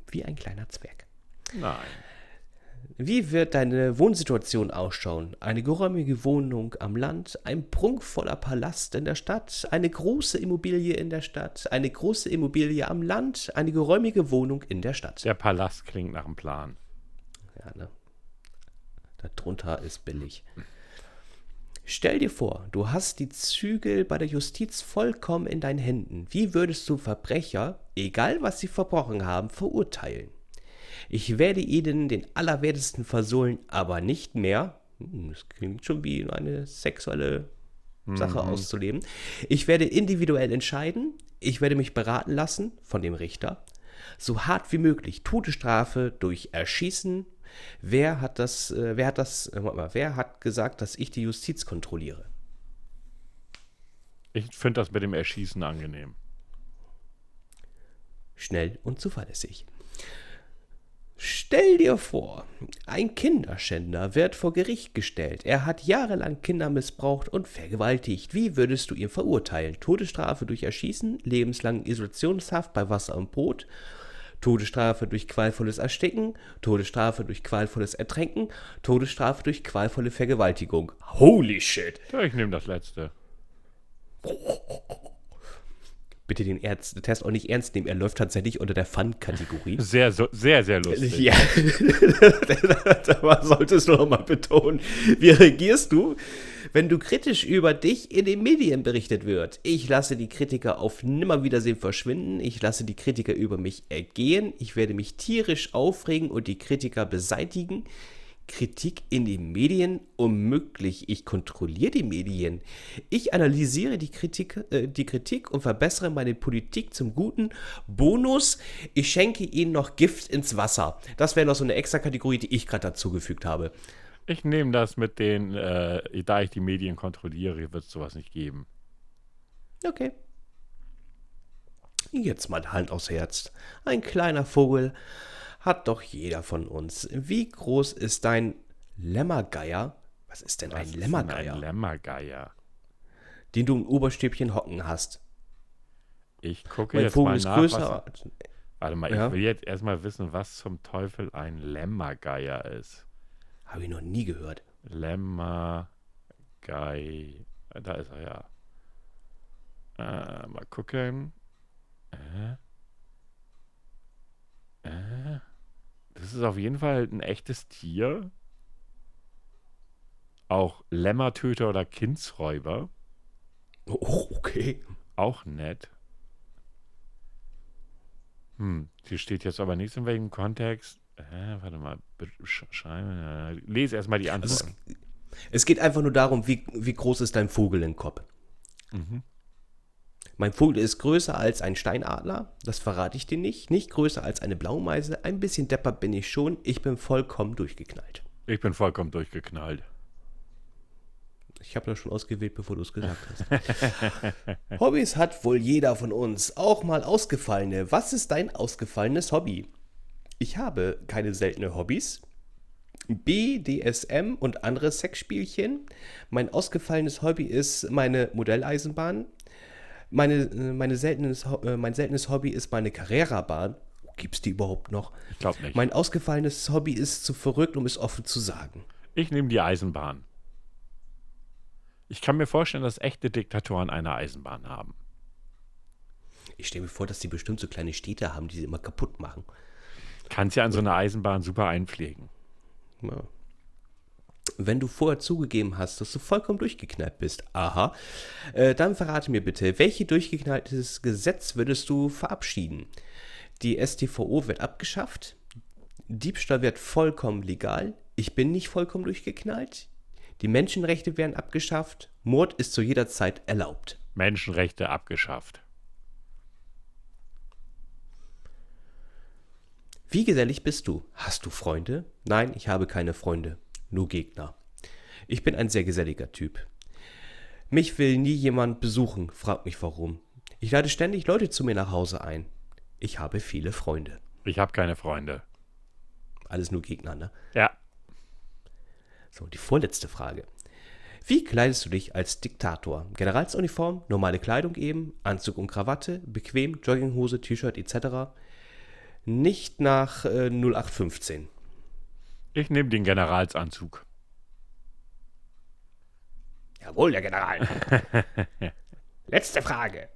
Wie ein kleiner Zwerg. Nein. Wie wird deine Wohnsituation ausschauen? Eine geräumige Wohnung am Land, ein prunkvoller Palast in der Stadt, eine große Immobilie in der Stadt, eine große Immobilie am Land, eine geräumige Wohnung in der Stadt. Der Palast klingt nach einem Plan. Ja, ne? Darunter ist billig. Stell dir vor, du hast die Zügel bei der Justiz vollkommen in deinen Händen. Wie würdest du Verbrecher, egal was sie verbrochen haben, verurteilen? Ich werde ihnen den Allerwertesten versohlen, aber nicht mehr. Hm, Das klingt schon wie eine sexuelle Sache auszuleben. Ich werde individuell entscheiden. Ich werde mich beraten lassen von dem Richter. So hart wie möglich. Todesstrafe durch Erschießen. Wer hat das, äh, wer hat das, äh, mal, wer hat gesagt, dass ich die Justiz kontrolliere? Ich finde das mit dem Erschießen angenehm. Schnell und zuverlässig. Stell dir vor, ein Kinderschänder wird vor Gericht gestellt. Er hat jahrelang Kinder missbraucht und vergewaltigt. Wie würdest du ihn verurteilen? Todesstrafe durch Erschießen, lebenslang Isolationshaft bei Wasser und Brot, Todesstrafe durch qualvolles Ersticken, Todesstrafe durch qualvolles Ertränken, Todesstrafe durch qualvolle Vergewaltigung. Holy shit! Ja, ich nehme das letzte. Bitte den Ernst, Test auch nicht ernst nehmen. Er läuft tatsächlich unter der Fun-Kategorie. Sehr, so, sehr, sehr lustig. Ja, da solltest du noch mal betonen. Wie reagierst du, wenn du kritisch über dich in den Medien berichtet wird. Ich lasse die Kritiker auf Nimmerwiedersehen verschwinden. Ich lasse die Kritiker über mich ergehen. Ich werde mich tierisch aufregen und die Kritiker beseitigen. Kritik in den Medien unmöglich. Ich kontrolliere die Medien. Ich analysiere die Kritik, äh, die Kritik und verbessere meine Politik zum Guten. Bonus, ich schenke ihnen noch Gift ins Wasser. Das wäre noch so eine extra Kategorie, die ich gerade dazugefügt habe. Ich nehme das mit den, äh, da ich die Medien kontrolliere, wird es sowas nicht geben. Okay. Jetzt mal Hand aufs Herz. Ein kleiner Vogel hat doch jeder von uns. Wie groß ist dein Lämmergeier? Was ist denn Was ein ist Lämmergeier? Ein Lämmergeier. den du im Oberstäbchen hocken hast. Ich gucke Mein jetzt Vogel mal ist nach. größer. Was, warte mal, Ja. ich will jetzt erstmal wissen, was zum Teufel ein Lämmergeier ist. Habe ich noch nie gehört. Lämmergei. Da ist er ja. Äh, mal gucken. Äh. Äh. Das ist auf jeden Fall ein echtes Tier. Auch Lämmertöter oder Kindsräuber. Oh, okay. Auch nett. Hm, hier steht jetzt aber nichts in welchem Kontext. Äh, warte mal, schreiben. Lese erstmal die Also Antworten. es, es geht einfach nur darum, wie, wie groß ist dein Vogel im Kopf. Mhm. Mein Vogel ist größer als ein Steinadler, das verrate ich dir nicht. Nicht größer als eine Blaumeise. Ein bisschen deppert bin ich schon. Ich bin vollkommen durchgeknallt. Ich bin vollkommen durchgeknallt. Ich habe das schon ausgewählt, bevor du es gesagt hast. Hobbys hat wohl jeder von uns, auch mal ausgefallene. Was ist dein ausgefallenes Hobby? Ich habe keine seltene Hobbys. BDSM und andere Sexspielchen. Mein ausgefallenes Hobby ist meine Modelleisenbahn. Meine, äh, meine seltenes, äh, mein seltenes Hobby ist meine Carrera-Bahn. Gibt es die überhaupt noch? Ich glaube nicht. Mein ausgefallenes Hobby ist zu verrückt, um es offen zu sagen. ich nehme die Eisenbahn. Ich kann mir vorstellen, dass echte Diktatoren eine Eisenbahn haben. Ich stelle mir vor, dass die bestimmt so kleine Städte haben, die sie immer kaputt machen. Kannst ja an so eine Eisenbahn super einpflegen. Ja. Wenn du vorher zugegeben hast, dass du vollkommen durchgeknallt bist, aha, äh, dann verrate mir bitte, welches durchgeknalltes Gesetz würdest du verabschieden? Die StVO wird abgeschafft, Diebstahl wird vollkommen legal, ich bin nicht vollkommen durchgeknallt, die Menschenrechte werden abgeschafft, Mord ist zu jeder Zeit erlaubt. Menschenrechte abgeschafft. Wie gesellig bist du? Hast du Freunde? Nein, ich habe keine Freunde, nur Gegner. Ich bin ein sehr geselliger Typ. Mich will nie jemand besuchen, frag mich warum. Ich lade ständig Leute zu mir nach Hause ein. Ich habe viele Freunde. Ich habe keine Freunde. Alles nur Gegner, ne? Ja, So, die vorletzte Frage. Wie kleidest du dich als Diktator? Generalsuniform, normale Kleidung eben, Anzug und Krawatte, bequem, Jogginghose, T-Shirt etc. Nicht nach äh, 0815. ich nehme den Generalsanzug. Jawohl, der General. Letzte Frage.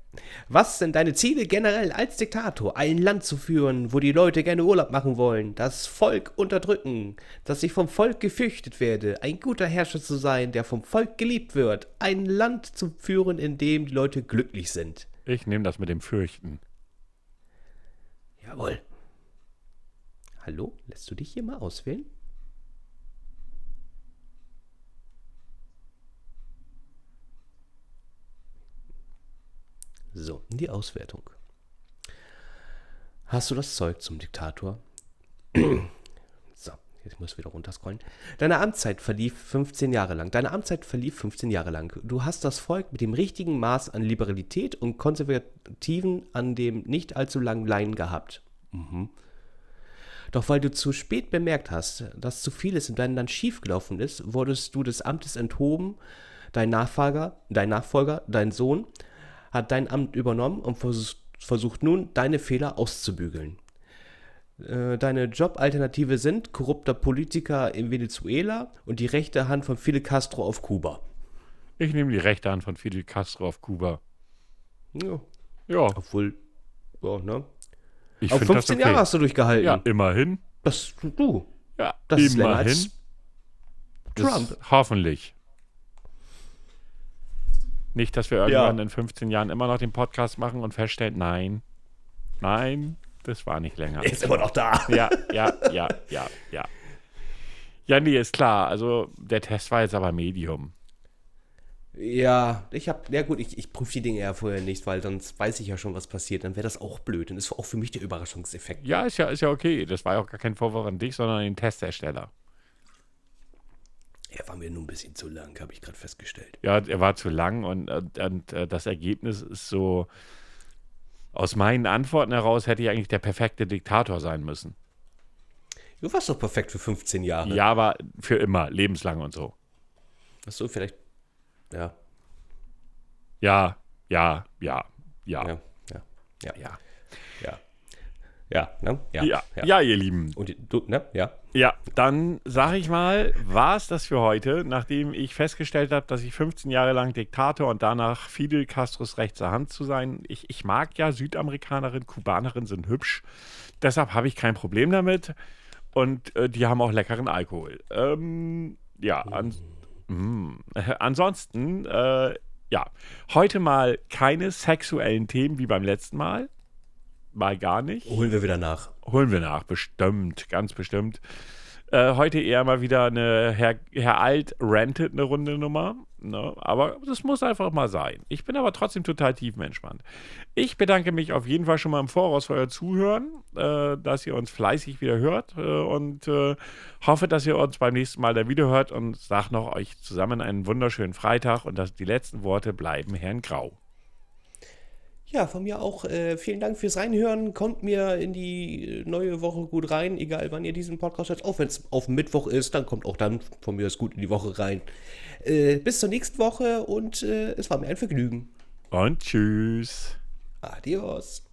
Was sind deine Ziele generell als Diktator? Ein Land zu führen, wo die Leute gerne Urlaub machen wollen, das Volk unterdrücken, dass ich vom Volk gefürchtet werde, ein guter Herrscher zu sein, der vom Volk geliebt wird, ein Land zu führen, in dem die Leute glücklich sind. Ich nehme das mit dem Fürchten. Jawohl. Hallo, lässt du dich hier mal auswählen? So, die Auswertung. Hast du das Zeug zum Diktator? so, jetzt muss ich wieder runterscrollen. Deine Amtszeit verlief 15 Jahre lang. Deine Amtszeit verlief 15 Jahre lang. Du hast das Volk mit dem richtigen Maß an Liberalität und Konservativen an dem nicht allzu langen Leinen gehabt. Doch weil du zu spät bemerkt hast, dass zu vieles in deinem Land schiefgelaufen ist, wurdest du des Amtes enthoben. Dein Nachfolger, dein Nachfolger, dein Sohn, hat dein Amt übernommen und vers versucht nun, deine Fehler auszubügeln. Äh, Deine Jobalternative sind korrupter Politiker in Venezuela und die rechte Hand von Fidel Castro auf Kuba. Ich nehme die rechte Hand von Fidel Castro auf Kuba. Ja, Ja, obwohl, ja, ne? ich Auf finde das 15 okay. Jahre hast du durchgehalten. Ja, immerhin. Das, du, Ja, das ist länger immerhin. als Das- Trump. Hoffentlich. Nicht, dass wir irgendwann Ja. in 15 Jahren immer noch den Podcast machen und feststellen, nein, nein, das war nicht länger. Er ist immer noch da. Ja, ja, ja, ja, ja. Ja, nee, ist klar. Also der Test war jetzt aber Medium. Ja, ich hab, ja gut, ich, ich prüfe die Dinge ja vorher nicht, weil sonst weiß ich ja schon, was passiert. Dann wäre das auch blöd. Das war auch für mich der Überraschungseffekt. Ja, ist ja, ist ja okay. Das war ja auch gar kein Vorwurf an dich, sondern an den Testersteller. Er war mir nur ein bisschen zu lang, habe ich gerade festgestellt. Ja, er war zu lang und, und, und äh, das Ergebnis ist so. Aus meinen Antworten heraus hätte ich eigentlich der perfekte Diktator sein müssen. Du warst doch perfekt für 15 Jahre. Ja, aber für immer, lebenslang und so. Achso, vielleicht. Ja, Ja, ja, ja, ja, ja, ja, ja, ja. ja. Ja, ne? Ja, Ja, ja, ihr Lieben. Und du, ne? Ja. Ja, dann sage ich mal, war es das für heute, nachdem ich festgestellt habe, dass ich 15 Jahre lang Diktator und danach Fidel Castros rechte Hand zu sein. Ich, ich mag ja Südamerikanerinnen, Kubanerinnen sind hübsch. Deshalb habe ich kein Problem damit. Und äh, die haben auch leckeren Alkohol. Ähm, ja, an, mm, ansonsten, äh, ja, heute mal keine sexuellen Themen wie beim letzten Mal. Mal gar nicht. Holen wir wieder nach. Holen wir nach, bestimmt, ganz bestimmt. Äh, heute eher mal wieder eine Herr, Herr Alt rentet eine runde Nummer. Ne? Aber das muss einfach mal sein. Ich bin aber trotzdem total tiefenentspannt. Ich bedanke mich auf jeden Fall schon mal im Voraus für euer Zuhören, äh, dass ihr uns fleißig wieder hört äh, und äh, hoffe, dass ihr uns beim nächsten Mal dann wieder hört und sage noch euch zusammen einen wunderschönen Freitag und dass die letzten Worte bleiben Herrn Grau. Ja, von mir auch äh, vielen Dank fürs Reinhören. Kommt mir in die neue Woche gut rein, egal wann ihr diesen Podcast hört. Auch wenn es auf Mittwoch ist, dann kommt auch dann von mir aus gut in die Woche rein. Äh, bis zur nächsten Woche und äh, es war mir ein Vergnügen. Und tschüss. Adios.